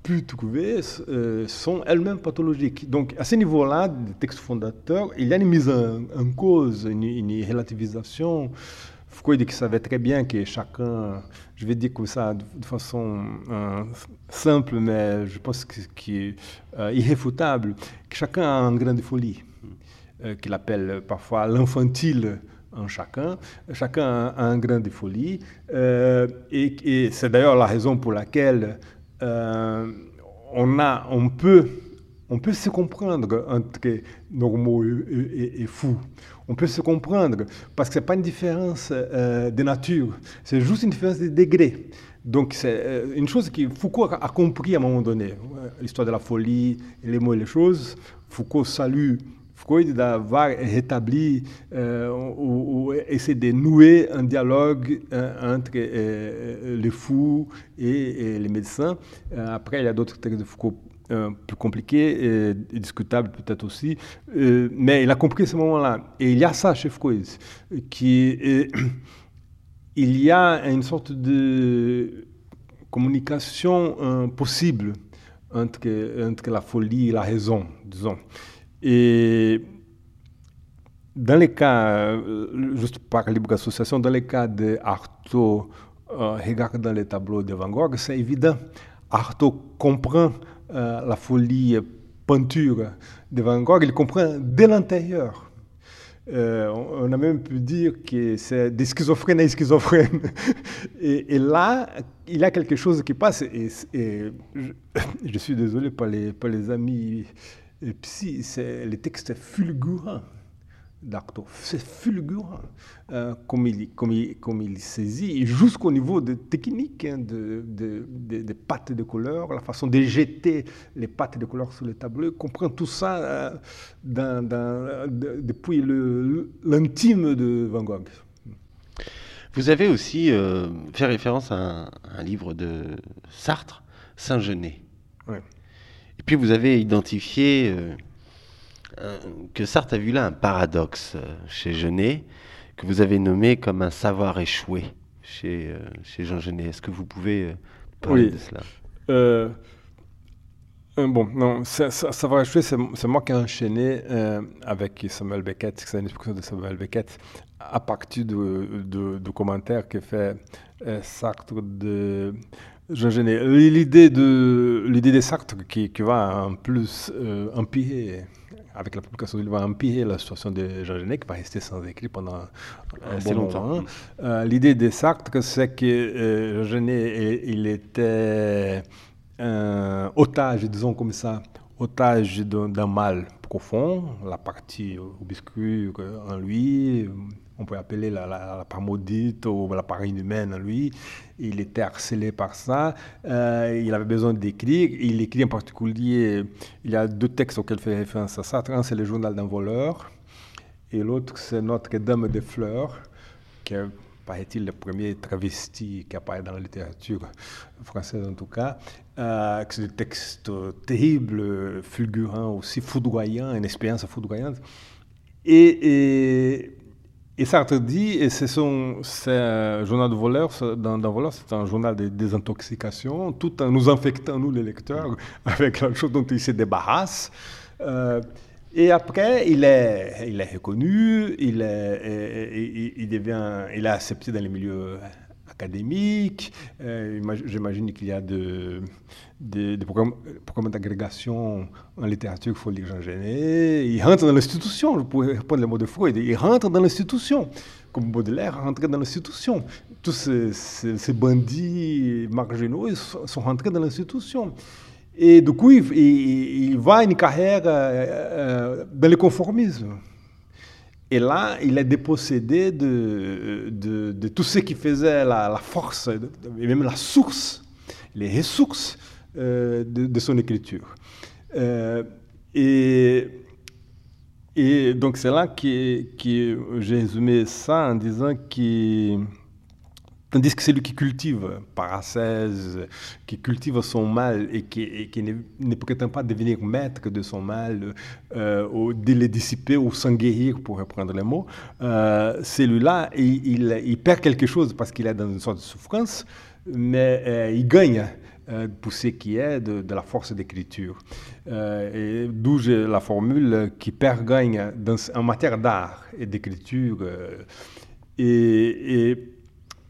pu trouver euh, sont elles-mêmes pathologiques. Donc à ce niveau-là, des textes fondateurs, il y a une mise en, cause, une, relativisation. Freud qui savait très bien que chacun, je vais dire comme ça de, façon euh, simple, mais je pense qu'il est euh, irréfutable, que chacun a un grain de folie. Qu'il appelle parfois l'infantile en chacun. Chacun a un grain de folie. et, c'est d'ailleurs la raison pour laquelle on, a, on peut on peut se comprendre entre normaux et, fous. On peut se comprendre parce que ce n'est pas une différence de nature, c'est juste une différence de degré. Donc c'est euh, une chose que Foucault a compris à un moment donné, l'histoire de la folie, les mots et les choses. Foucault salue Freud d'avoir rétabli euh, ou, essayer de nouer un dialogue euh, entre les fous et, les médecins. après, il y a d'autres textes de Foucault plus compliqués et, discutables peut-être aussi, mais il a compris ce moment-là. Et il y a ça chez Freud, qui il y a une sorte de communication euh, possible entre, entre la folie et la raison, disons. Et dans les cas, euh, juste par libre association, dans les cas d'Artaud euh, regardant les tableaux de Van Gogh, c'est évident. Artaud comprend la folie peinture de Van Gogh, il comprend dès l'intérieur. Euh, on a même pu dire que c'est des schizophrènes et schizophrènes. Et, là, il y a quelque chose qui passe. Et, je, suis désolé pour pour les amis psy, le texte fulgurant d'Artaud. C'est fulgurant euh, comme, il, comme, il, comme il saisit, jusqu'au niveau de technique, hein, de, de, de, pattes de couleur, la façon de jeter les pattes de couleur sur le tableau. Il comprend tout ça euh, dans, dans, depuis l'intime de Van Gogh. Vous avez aussi euh, fait référence à un, un, livre de Sartre, Saint-Genet. Et puis vous avez identifié euh, que Sartre a vu là un paradoxe euh, chez Genet, que vous avez nommé comme un savoir échoué chez, euh, chez Jean Genet. Est-ce que vous pouvez parler de cela? Bon, non, savoir échoué, c'est moi qui ai enchaîné avec Samuel Beckett, c'est une expression de Samuel Beckett, à partir de, de, commentaires que fait Sartre de. L'idée de, l'idée de Sartre qui, qui va en plus empirer avec la publication, il va empirer la situation de Jean Genet, qui va rester sans écrit pendant assez longtemps. Euh, l'idée de Sartre, c'est que euh, Jean Genet, il était un otage, disons comme ça, otage d'un mal profond, la partie obscure en lui, on peut appeler la, la, part maudite ou la part inhumaine lui. Il était harcelé par ça. Euh, il avait besoin d'écrire. Il écrit en particulier, il y a deux textes auxquels fait référence à ça. Un, c'est le journal d'un voleur. Et l'autre, c'est Notre-Dame des Fleurs, qui est, paraît-il, le premier travesti qui apparaît dans la littérature française en tout cas. Euh, c'est des textes terribles, fulgurants aussi, foudroyants, une expérience foudroyante. et Sartre dit, et c'est un journal de voleur, dans, voleur, c'est un journal de désintoxication, tout en nous infectant, nous les lecteurs, avec la chose dont il se débarrasse. Euh, et après, il est, il est reconnu, il, est, il, devient, il est accepté dans les milieux académiques. Euh, j'imagine qu'il y a de, des, programmes, d'agrégation en littérature qu'il faut lire Jean Genet. Il rentre dans l'institution, je pourrais répondre les mots de Freud, il rentre dans l'institution, comme Baudelaire rentrait dans l'institution. Tous ces, bandits marginaux sont rentrés dans l'institution. Et du coup, il, il, va une carrière euh, dans le conformisme. Et là, il est dépossédé de, de, tout ce qui faisait la, force, et même la source, les ressources euh, de, son écriture. Euh, et, et donc c'est là que, que j'ai résumé ça en disant que Tandis que celui qui cultive paracèse, qui cultive son mal et qui, ne, prétend pas devenir maître de son mal, euh, ou de le dissiper ou s'en guérir, pour reprendre les mots, celui-là, il, perd quelque chose parce qu'il est dans une sorte de souffrance, mais il gagne euh, pour ce qui est de, la force d'écriture. Euh, D'où la formule qui perd gagne en matière d'art et d'écriture. Euh, et,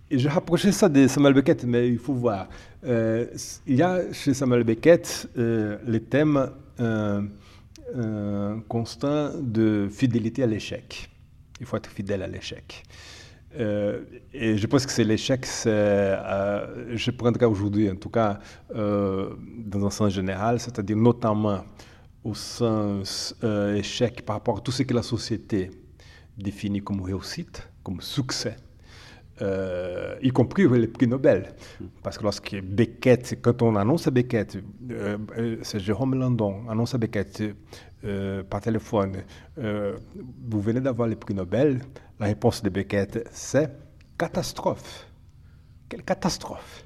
j'ai rapproché ça de Samuel Beckett, mais il faut voir. Euh, il y a chez Samuel Beckett le thème constant de fidélité à l'échec. Il faut être fidèle à l'échec. Euh, et je pense que c'est l'échec, euh, je prendrais aujourd'hui, en tout cas, euh, dans un sens général, c'est-à-dire notamment au sens échec par rapport à tout ce que la société définit comme réussite, comme succès. Euh, y compris les prix Nobel. Parce que lorsque Beckett, quand on annonce à Beckett, euh, euh, c'est Jérôme Landon, annonce à Beckett par téléphone, vous venez d'avoir les prix Nobel, la réponse de Beckett, c'est catastrophe. Quelle catastrophe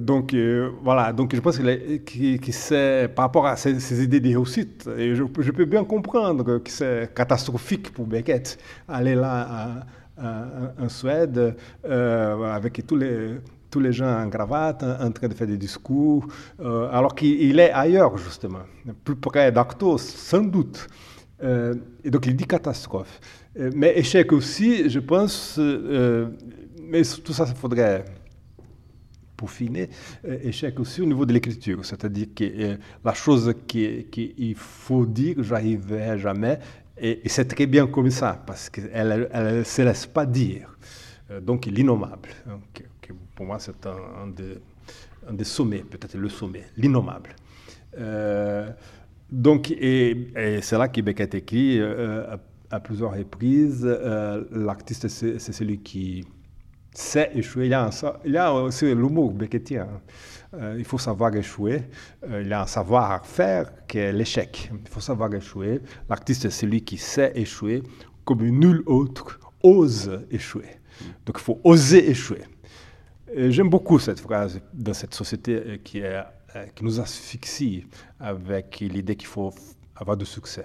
donc voilà, donc je pense que, que, c'est par rapport à ces, idées de réussite, je, je, peux bien comprendre que c'est catastrophique pour Beckett aller là en, Suède, euh, avec tous les, tous les gens en cravate, en, train de faire des discours, euh, alors qu'il est ailleurs, justement, plus près d'Actos, sans doute. Euh, et donc, il dit catastrophe. mais échec aussi, je pense, mais tout ça, il faudrait peaufiner, échec aussi au niveau de l'écriture, c'est-à-dire que la chose qu'il faut dire, j'arriverai jamais, et, c'est très bien comme ça, parce qu'elle ne se laisse pas dire. Euh, donc, l'innommable. pour moi, c'est un, des, sommets, peut-être le sommet, l'innommable. Euh, donc, et, c'est là que Beckett écrit euh, à, plusieurs reprises l'artiste, c'est celui qui sait échouer. Il y a, a aussi l'humour beckettien. Il faut savoir échouer. Euh, il y a un savoir-faire qui est l'échec. Il faut savoir échouer. L'artiste, est celui qui sait échouer comme nul autre ose échouer. Donc il faut oser échouer. J'aime beaucoup cette phrase dans cette société euh, qui, qui nous asphyxie avec l'idée qu'il faut avoir du succès.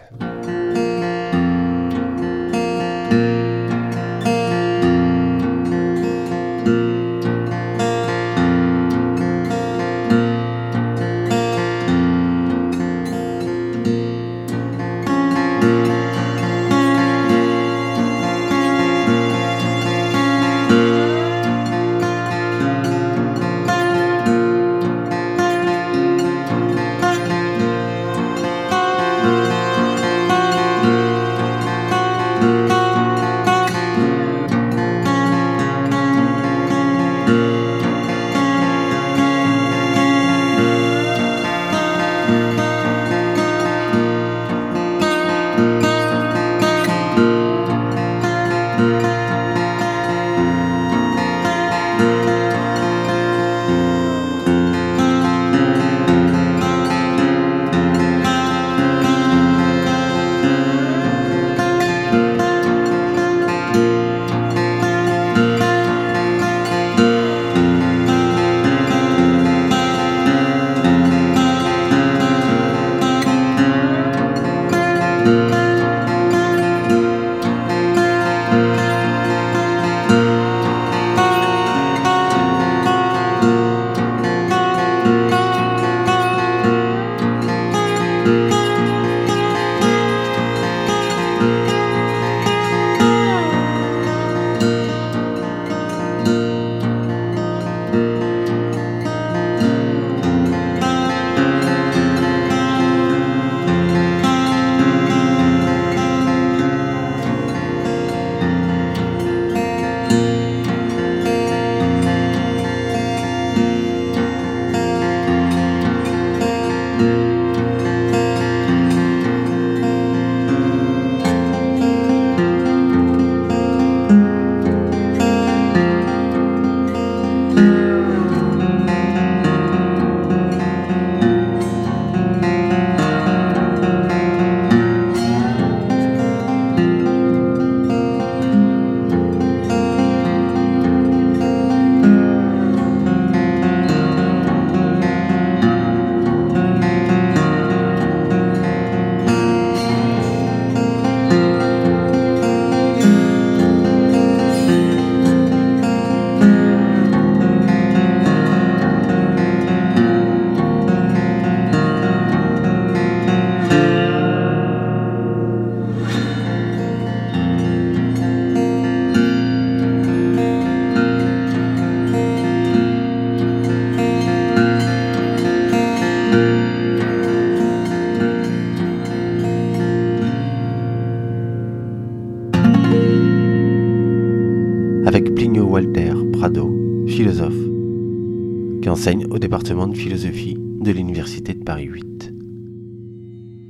De philosophie de l'Université de Paris 8.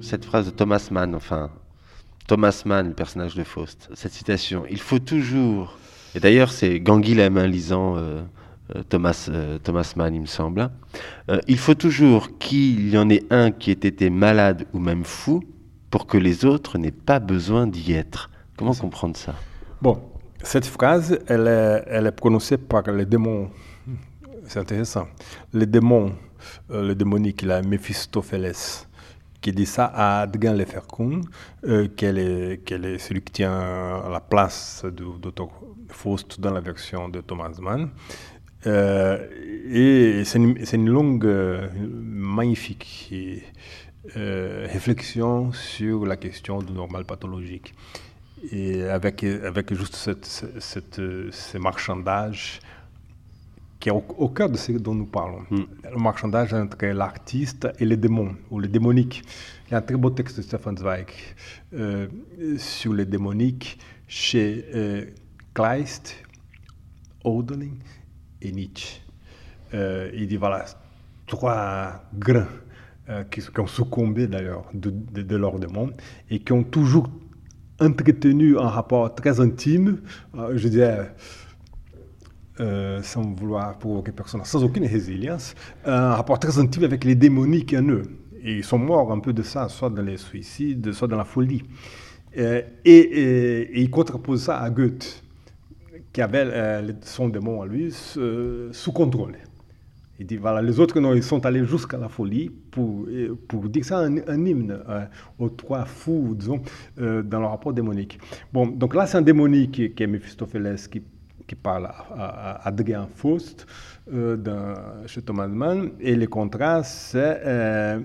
Cette phrase de Thomas Mann, enfin, Thomas Mann, le personnage de Faust, cette citation, il faut toujours, et d'ailleurs c'est Ganguilhem, hein, lisant euh, euh, Thomas, euh, Thomas Mann, il me semble, hein, il faut toujours qu'il y en ait un qui ait été malade ou même fou pour que les autres n'aient pas besoin d'y être. Comment comprendre ça? Bon, cette phrase, elle est, elle est prononcée par les démons. C'est intéressant. Les démons, le démonique, la Mephistopheles, qui dit ça à Adrien Leferkun, euh, qu'elle est, qu'elle est celui qui tient la place de Dr. Faust dans la version de Thomas Mann. Euh, et c'est une, longue, magnifique euh, réflexion sur la question du normal pathologique. Et avec, avec juste cette, cette, ces marchandages qui est au, cœur de ce dont nous parlons. Hmm. Le marchandage entre l'artiste et les démons, ou les démoniques. Il y a un très beau texte de Stefan Zweig euh, sur les démoniques chez euh, Kleist, Odeling et Nietzsche. Euh, il dit voilà, trois grains qui, qui, ont succombé d'ailleurs de, de, de leurs démons et qui ont toujours entretenu un rapport très intime, je dirais, euh, sans vouloir provoquer personne, sans aucune résilience, un rapport très intime avec les démoniques en eux. Et ils sont morts un peu de ça, soit dans les suicides, soit dans la folie. Euh, et, et, contrapose ça à Goethe, qui avait euh, son démon à lui sous contrôle. Il dit, voilà, les autres, non, ils sont allés jusqu'à la folie pour, pour dire ça un, hymne aux trois fous, disons, dans le rapport démonique. Bon, donc là, c'est un démonique qui est Mephistopheles, qui qui parle à, Adrien Faust euh, chez Thomas Mann. Et le contrat, c'est euh,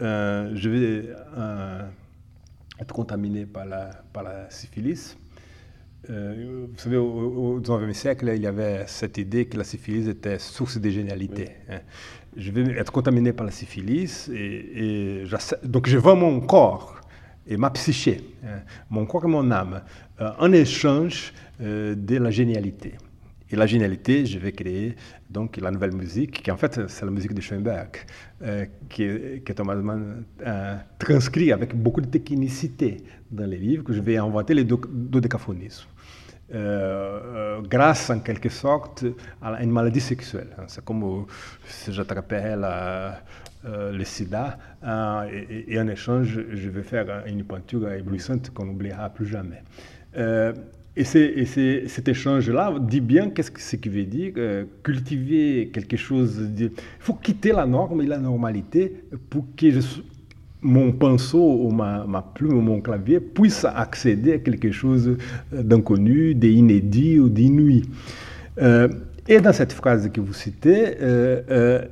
euh, je vais être contaminé par la, par la syphilis. vous savez, au XIXe siècle, il y avait cette idée que la syphilis était source de génialité. Hein. Je vais être contaminé par la syphilis et, et donc je vends mon corps et ma psyché, hein, mon corps et mon âme, en échange euh, de la génialité. Et la génialité, je vais créer donc la nouvelle musique, qui en fait c'est la musique de Schoenberg, euh, qui, que Thomas Mann euh, transcrit avec beaucoup de technicité dans les livres, que je vais inventer les dodécaphonismes. Euh, grâce en quelque sorte à une maladie sexuelle. C'est comme si j'attrapais le sida et, et, en échange, je vais faire une peinture éblouissante qu'on n'oubliera plus jamais. Et, cet échange-là dit bien qu'est-ce que, qui veut dire euh, cultiver quelque chose. Il faut quitter la norme et la normalité pour que mon pinceau ou ma, plume ou mon clavier puisse accéder à quelque chose d'inconnu, d'inédit ou d'inouï. Euh, et dans cette phrase que vous citez, euh,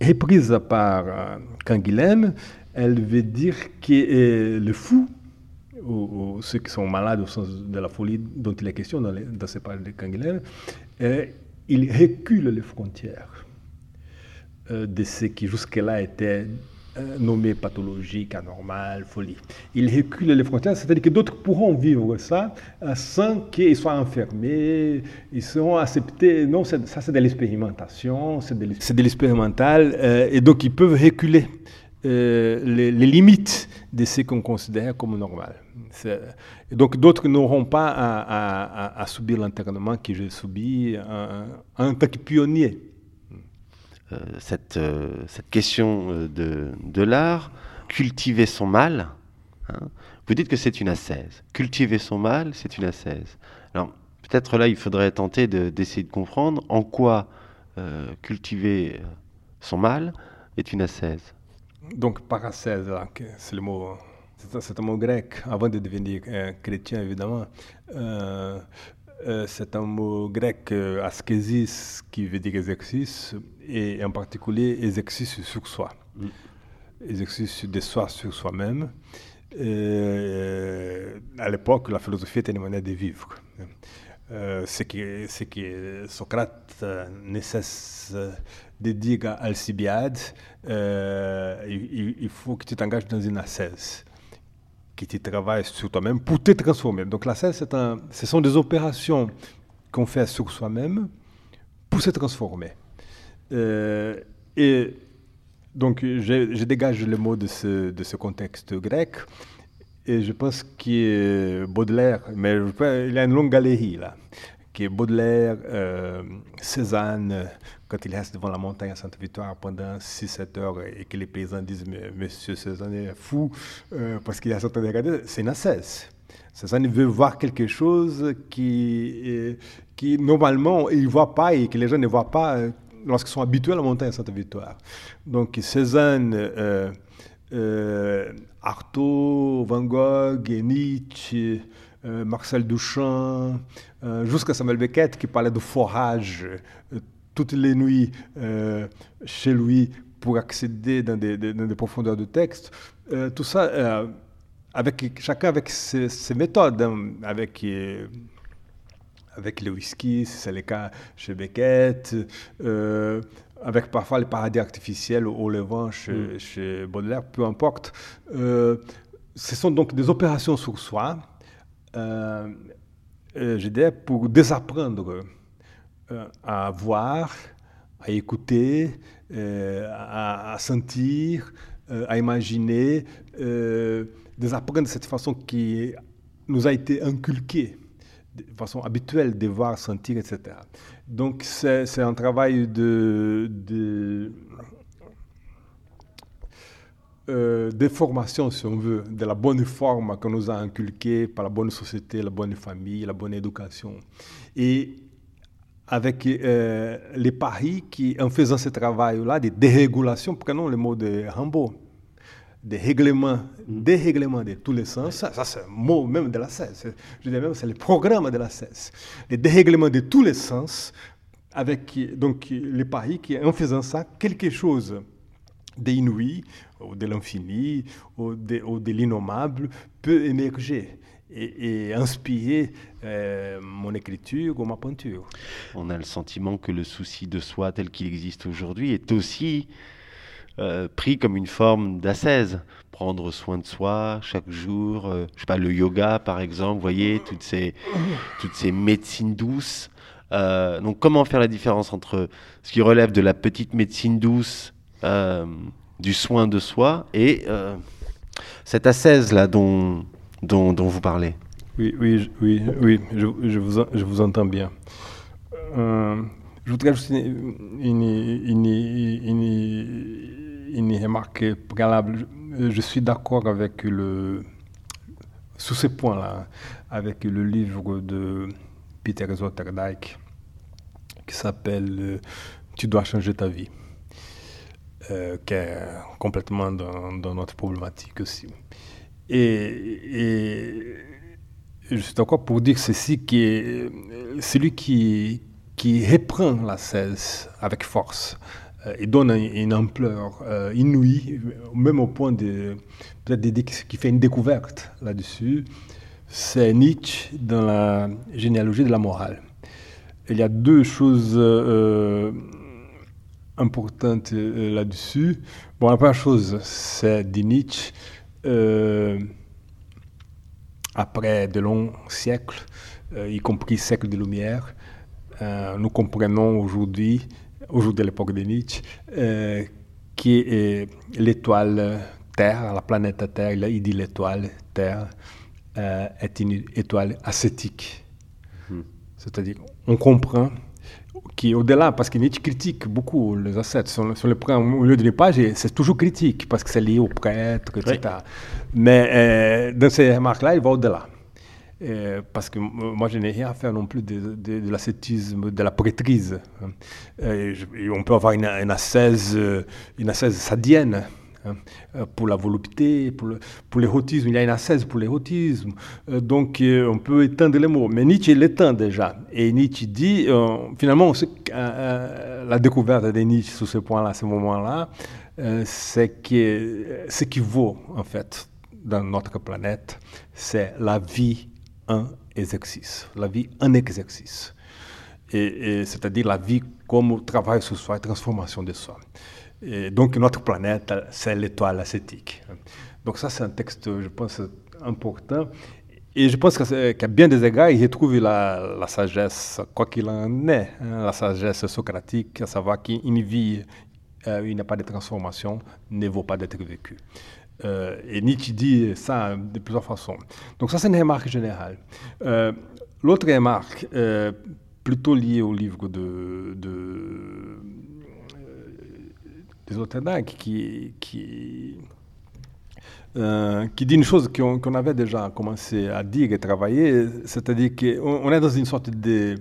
reprise par Canguilhem, elle veut dire que le fou ou, ceux qui sont malades au sens de la folie dont il est question dans, ces paroles de Canguilhem, il recule les frontières euh, de ce qui jusque-là était euh, nommé pathologique, anormal, folie. Il recule les frontières, c'est-à-dire que d'autres pourront vivre ça euh, sans qu'ils soient enfermés, ils seront acceptés. Non, ça c'est de l'expérimentation, c'est de l'expérimental, et donc ils peuvent reculer les, les limites de ce qu'on considère comme normal. Donc d'autres n'auront pas à, subir l'internement que j'ai subi en, tant que pionnier. Euh, cette, euh, cette, question euh, de, de l'art, cultiver son mal, hein, vous dites que c'est une ascèse. Cultiver son mal, c'est une ascèse. Alors peut-être là, il faudrait tenter d'essayer de, comprendre en quoi cultiver son mal est une ascèse. Donc par ascèse, c'est le mot c'est un mot grec, avant de devenir chrétien évidemment. Euh, c'est un mot grec, askésis, qui veut dire exercice, et en particulier exercice sur soi. Mm. Exercice de soi sur soi-même. à l'époque, la philosophie était une manière de vivre. ce, que, ce que Socrate ne cesse de dire à Alcibiade, il, il, faut que tu t'engages dans une ascèse qui tu travailles sur toi-même pour te transformer. Donc la scène, un, ce sont des opérations qu'on fait sur soi-même pour se transformer. Euh, et donc je, dégage le mot de ce, de ce contexte grec et je pense que Baudelaire, mais il y a une longue galerie là, qui Baudelaire, euh, Cézanne, quand il reste devant la montagne à Sainte-Victoire pendant 6-7 heures et que les paysans disent Monsieur Cézanne est fou euh, parce qu'il sorti de regarder, c'est une ascèse. Cézanne veut voir quelque chose qui, qui normalement il ne voit pas et que les gens ne voient pas euh, lorsqu'ils sont habitués à la montagne à Sainte-Victoire. Donc Cézanne. Euh, euh, Artaud, Van Gogh, Nietzsche, euh, Marcel Duchamp, euh, jusqu'à Samuel Beckett qui parlait de forage toutes les nuits chez lui pour accéder dans des, dans des profondeurs de texte. tout ça, avec, chacun avec ses, méthodes, hein, avec avec le whisky, c'est le cas chez Beckett, avec parfois les paradis artificiels au levant chez, mm. chez Baudelaire, peu importe. Euh, ce sont donc des opérations sur soi, euh, euh je dirais, pour désapprendre euh, à voir, à écouter, à, à, sentir, à imaginer, désapprendre cette façon qui nous a été inculquée de façon habituelle de voir, sentir, etc. Donc c'est un travail de, de, euh, formation, si on veut, de la bonne forme qu'on nous a inculquée par la bonne société, la bonne famille, la bonne éducation. Et avec euh, les paris qui, en faisant ce travail-là de dérégulation, prenons le mot de Rambo, des règlements, des règlements de tous les sens. Ça, c'est un mot même de la CES. Je dis même, c'est le programme de la CES. Les dérèglements de tous les sens, avec donc les paris qui, en faisant ça, quelque chose d'inouï, ou de l'infini, ou de, de l'innommable, peut émerger. Et, inspirer euh, mon écriture ou ma peinture. On a le sentiment que le souci de soi tel qu'il existe aujourd'hui est aussi euh, pris comme une forme d'ascèse. Prendre soin de soi chaque jour, euh, je sais pas, le yoga par exemple, vous voyez, toutes ces, toutes ces médecines douces. Euh, donc comment faire la différence entre ce qui relève de la petite médecine douce, du soin de soi, et cette ascèse là dont, dont, dont, vous parlez Oui, oui, oui, oui je, vous, je vous entends bien. je voudrais juste une, une, une une remarque préalable. Je suis d'accord avec le, sous ces points-là, avec le livre de Peter Sloterdijk qui s'appelle euh, Tu dois changer ta vie, euh, qui est complètement dans, notre problématique aussi. Et, je suis d'accord pour dire ceci, qui est celui qui, qui reprend la cesse avec force, et euh, donne une ampleur euh, inouïe, même au point de peut-être qui fait une découverte là-dessus, c'est Nietzsche dans la généalogie de la morale. Il y a deux choses euh, importantes là-dessus. Bon, la première chose, c'est de Nietzsche, après de longs siècles, y compris siècle de Lumière, nous comprenons aujourd'hui aujourd'hui à l'époque de Nietzsche, euh, est l'étoile Terre, la planète Terre, il dit l'étoile Terre euh, est une étoile ascétique. Hmm. C'est-à-dire, on comprend qu'au-delà, parce que Nietzsche critique beaucoup les ascètes, sur, sur le au lieu d'une page, c'est toujours critique, parce que c'est lié aux prêtres, etc. Mais euh, dans ces remarques-là, il va au-delà. Euh, parce que moi, je n'ai rien à faire non plus de, de, l'ascétisme, de la prêtrise. Euh, on peut avoir une, une ascèse, une ascèse sadienne pour la volupté, pour, l'érotisme. Il y a une ascèse pour l'érotisme. donc, on peut étendre les mots. Mais Nietzsche l'étend déjà. Et Nietzsche dit, finalement, la découverte de Nietzsche sur ce point-là, ce moment-là, c'est que ce qui vaut, en fait, dans notre planète, c'est la vie un exercice, la vie un exercice. Et, c'est-à-dire la vie comme travail sur soi transformation de soi. Et donc notre planète, c'est l'étoile ascétique. Donc ça, c'est un texte, je pense, important. Et je pense qu'à bien des égards, il retrouve la, sagesse, quoi qu'il en est, hein, la sagesse socratique, à savoir qu'une vie, euh, il n'y a pas de transformation, ne vaut pas d'être vécue. Euh, et Nietzsche dit ça de plusieurs façons. Donc ça, c'est une remarque générale. Euh, l'autre remarque, plutôt liée au livre de des auteurs qui, qui euh, qui dit une chose qu'on avait déjà commencé à dire et travailler, c'est-à-dire qu'on on est dans une sorte de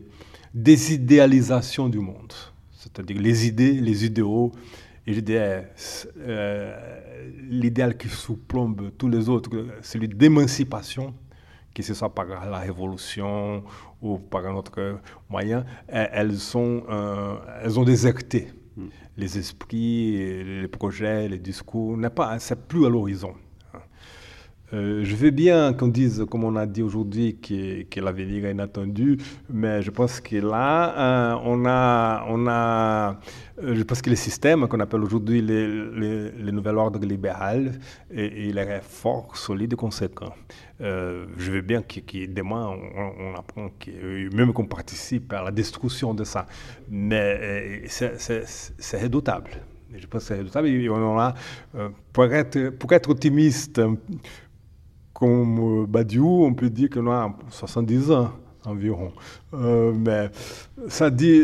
désidéalisation du monde. C'est-à-dire les idées, les idéaux, et l'idéal euh, qui surplombe tous les autres, celui d'émancipation, que ce soit par la révolution ou par un autre moyen, elles, sont, euh, elles ont déserté. Les esprits, les projets, les discours, n'est pas, plus à l'horizon. Euh, je veux bien qu'on dise, comme on a dit aujourd'hui, que, que l'avenir est inattendu, mais je pense que là, euh, on a, on a, euh, je pense que le système qu'on appelle aujourd'hui le, le, nouvel ordre libéral, il est fort, solide et conséquent. je veux bien que, demain, on, apprend que, même qu'on participe à la destruction de ça, mais c'est redoutable. Je pense que c'est redoutable. Et on a, pour, être, pour être optimiste, comme euh, Badiou, on peut dire qu'on a 70 ans environ. Euh, mais ça dit,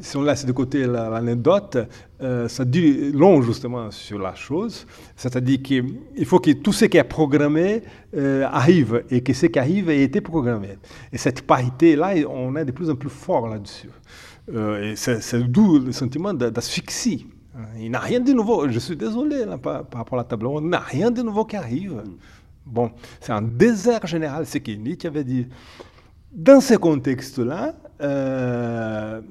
si on laisse de côté l'anecdote, euh, ça dit long justement sur la chose. C'est-à-dire qu'il faut que tout ce qui est programmé arrive et que ce qui arrive ait été programmé. Et cette parité-là, on est de plus en plus fort là-dessus. et c'est d'où le sentiment d'asphyxie. Il n'y a rien de nouveau. Je suis désolé par, par, rapport à la table. On n'a rien de nouveau qui arrive. Bon, c'est un désert général, c'est ce Nietzsche avait dit. Dans ce contexte-là, euh,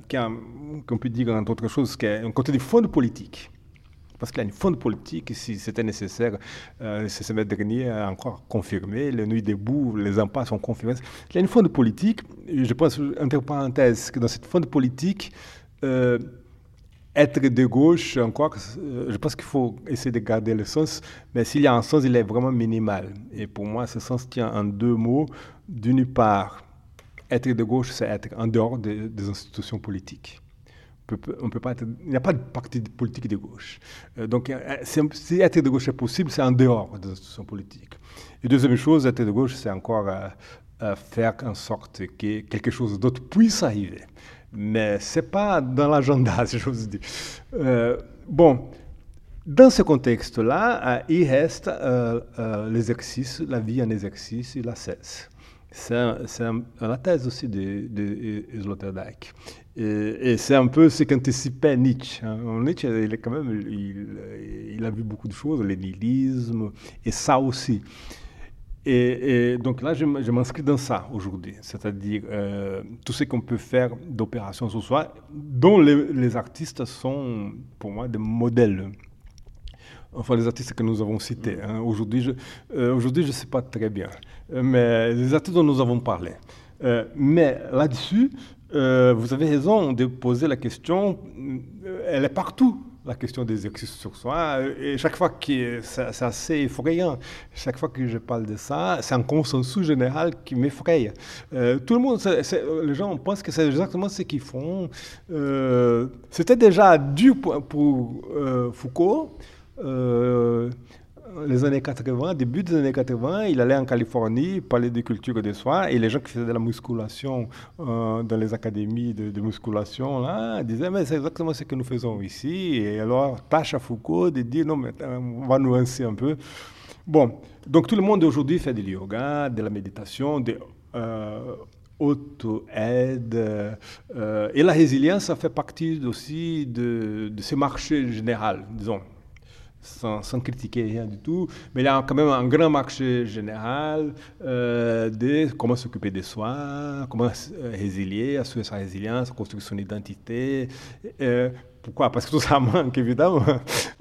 qu'on peut dire entre autres choses, un côté de fond politique. Parce qu'il y a une fond politique, si c'était nécessaire, euh, ce semestre dernier encore confirmé, les nuits debout, les impasses sont confirmées. Il y a une fond politique, je pense, entre parenthèses, que dans cette fond politique, euh, être de gauche, encore, euh, je pense qu'il faut essayer de garder le sens, mais s'il y a un sens, il est vraiment minimal. Et pour moi, ce sens tient en deux mots. D'une part, être de gauche, c'est être en dehors des, institutions politiques. On peut pas être, il n'y a pas de parti politique de gauche. Euh, donc, euh, si être de gauche est possible, c'est en dehors des institutions politiques. Et deuxième chose, être de gauche, c'est encore faire en sorte que quelque chose d'autre puisse arriver mais ce n'est pas dans l'agenda, si j'ose dire. Euh, bon, dans ce contexte-là, euh, il reste euh, l'exercice, la vie en exercice et la thèse. C'est la thèse aussi de, de, Sloterdijk. Et, c'est un peu ce qu'anticipait Nietzsche. Hein. Nietzsche, il, est quand même, il, a vu beaucoup de choses, le et ça aussi. Et, donc là, je, m'inscris dans ça aujourd'hui, c'est-à-dire euh, tout ce qu'on peut faire d'opérations ce soir, dont les, artistes sont pour moi des modèles. Enfin, les artistes que nous avons cités. Hein. Aujourd'hui, je ne euh, je sais pas très bien, mais les artistes dont nous avons parlé. Euh, mais là-dessus, vous avez raison de poser la question, elle est partout la question des exercices sur soi. Et chaque fois que c'est assez effrayant, chaque fois que je parle de ça, c'est un consensus général qui m'effraie. Euh, tout le monde, les gens pensent que c'est exactement ce qu'ils font. Euh, c'était déjà dur pour, euh, Foucault les années 80, début des années 80, il allait en Californie parler de culture de soi et les gens qui faisaient de la musculation euh, dans les académies de, musculation là, disaient mais c'est exactement ce que nous faisons ici. Et alors, tâche à Foucault de dire non, mais on va nuancer un peu. Bon, donc tout le monde aujourd'hui fait du yoga, de la méditation, de euh, auto-aide. Euh, et la résilience, ça fait partie aussi de ce marché général, disons sans, critiquer rien du tout, mais il y a quand même un grand marché général euh, de comment s'occuper de soi, comment euh, résilier, assurer sa résilience, construire son identité. Euh, pourquoi? Parce que tout ça manque, évidemment.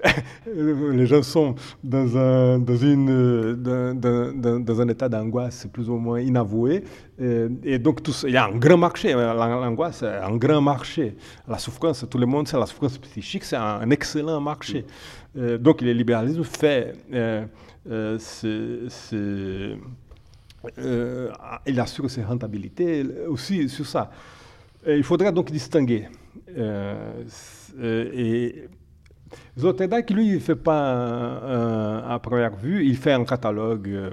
Les gens sont dans un, dans une, dans, dans, un état d'angoisse plus ou moins inavoué. Et, donc, tout, il y a un grand marché. L'angoisse, un grand marché. La souffrance, tout le monde sait, la souffrance psychique, c'est un, excellent marché. donc, le libéralisme fait. Euh, euh, il assure ses rentabilités aussi sur ça. il faudra donc distinguer euh, euh, et Zoteda, qui lui, ne fait pas à première vue, il fait un catalogue euh,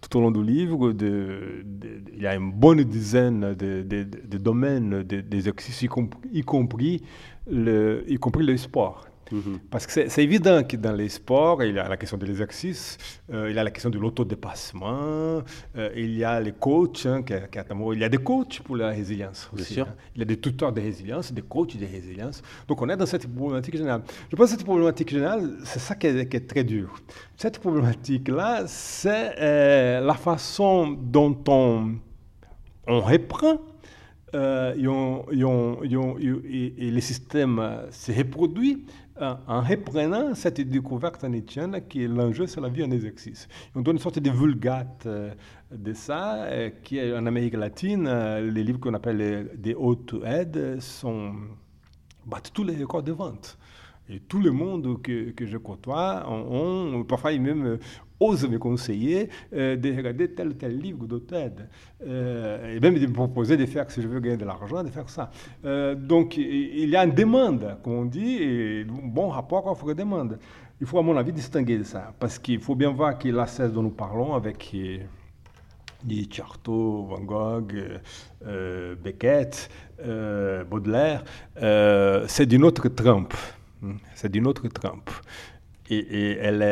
tout au long du livre. Il y a une bonne dizaine de, domaines d'exercices, y, y, compris le, y compris le sport. Mhm. Parce que c'est évident que dans les sports, il y a la question de l'exercice, euh, il y a la question de l'autodépassement, euh, il y a les coachs, hein, il y a des coachs pour la résilience aussi. Hein. Il y a des tuteurs de résilience, des coachs de résilience. Donc on est dans cette problématique générale. Je pense que cette problématique générale, c'est ça qui est, très dur. Cette problématique-là, c'est euh, la façon dont on, on reprend et, les systèmes se reproduisent en reprenant cette découverte nietzschienne qui est l'enjeu, c'est la vie en exercice. On donne une sorte de vulgate euh, de ça, euh, qui est en Amérique latine, euh, les livres qu'on appelle des hautes aides sont, battent tous les records de vente. Et tout le monde que, que je côtoie, on, parfois ils même ose me conseiller euh, de regarder tel ou tel livre d'Oted, euh, et même de me proposer de faire, si je veux gagner de l'argent, de faire ça. Euh, donc il y a une demande, comme on dit, et un bon rapport offre-demande. Il faut, à mon avis, distinguer ça, parce qu'il faut bien voir que la cesse dont nous parlons avec dit Chartot, Van Gogh, Beckett, Baudelaire, c'est d'une autre trempe. C'est d'une autre trempe et, elle,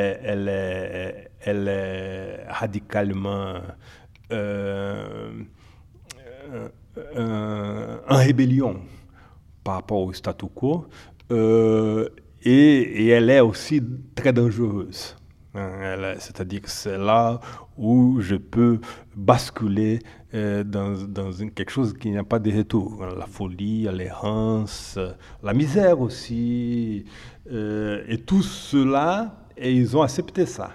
est, radicalement euh, euh, en rébellion par rapport au statu quo euh, et, elle est aussi très dangereuse. Hein, c'est-à-dire que c'est là où je peux basculer dans, dans quelque chose qui n'a pas de retour. La folie, l'errance, la misère aussi, euh, et tout cela, et ils ont accepté ça.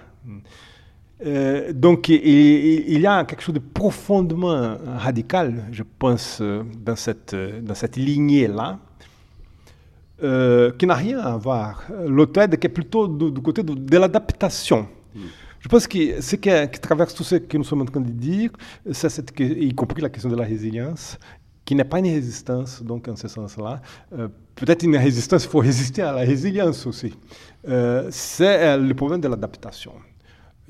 Euh, donc il, y a quelque chose de profondément radical, je pense, dans cette, dans cette lignée-là, euh, qui n'a rien à voir. L'auteur qui est plutôt du, côté de, l'adaptation. Mm. Je pense que ce qui, qui, traverse tout ce que nous sommes en train de dire, c'est y compris la question de la résilience, qui n'est pas une résistance, donc en ce sens-là. Euh, peut-être une résistance, il faut résister à la résilience aussi. Euh, c'est le problème de l'adaptation.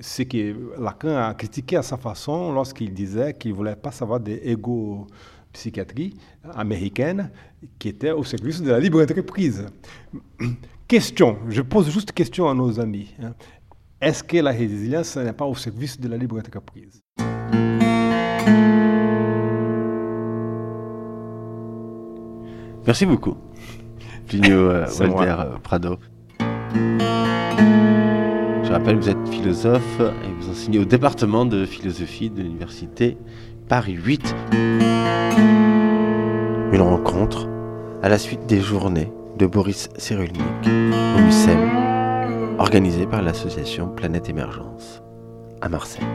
Ce que Lacan a critiqué à sa façon lorsqu'il disait qu'il ne voulait pas savoir des égo-psychiatries américaines qui étaient au service de la libre entreprise. Question, je pose juste question à nos amis. Hein. Est-ce que la résilience n'est pas au service de la libre entreprise? Merci beaucoup, Plinio euh, Walter euh, Prado. Je rappelle, vous êtes philosophe et vous enseignez au département de philosophie de l'université Paris 8. Une rencontre à la suite des journées de Boris Cyrulnik au MUSEM, organisée par l'association Planète Émergence à Marseille.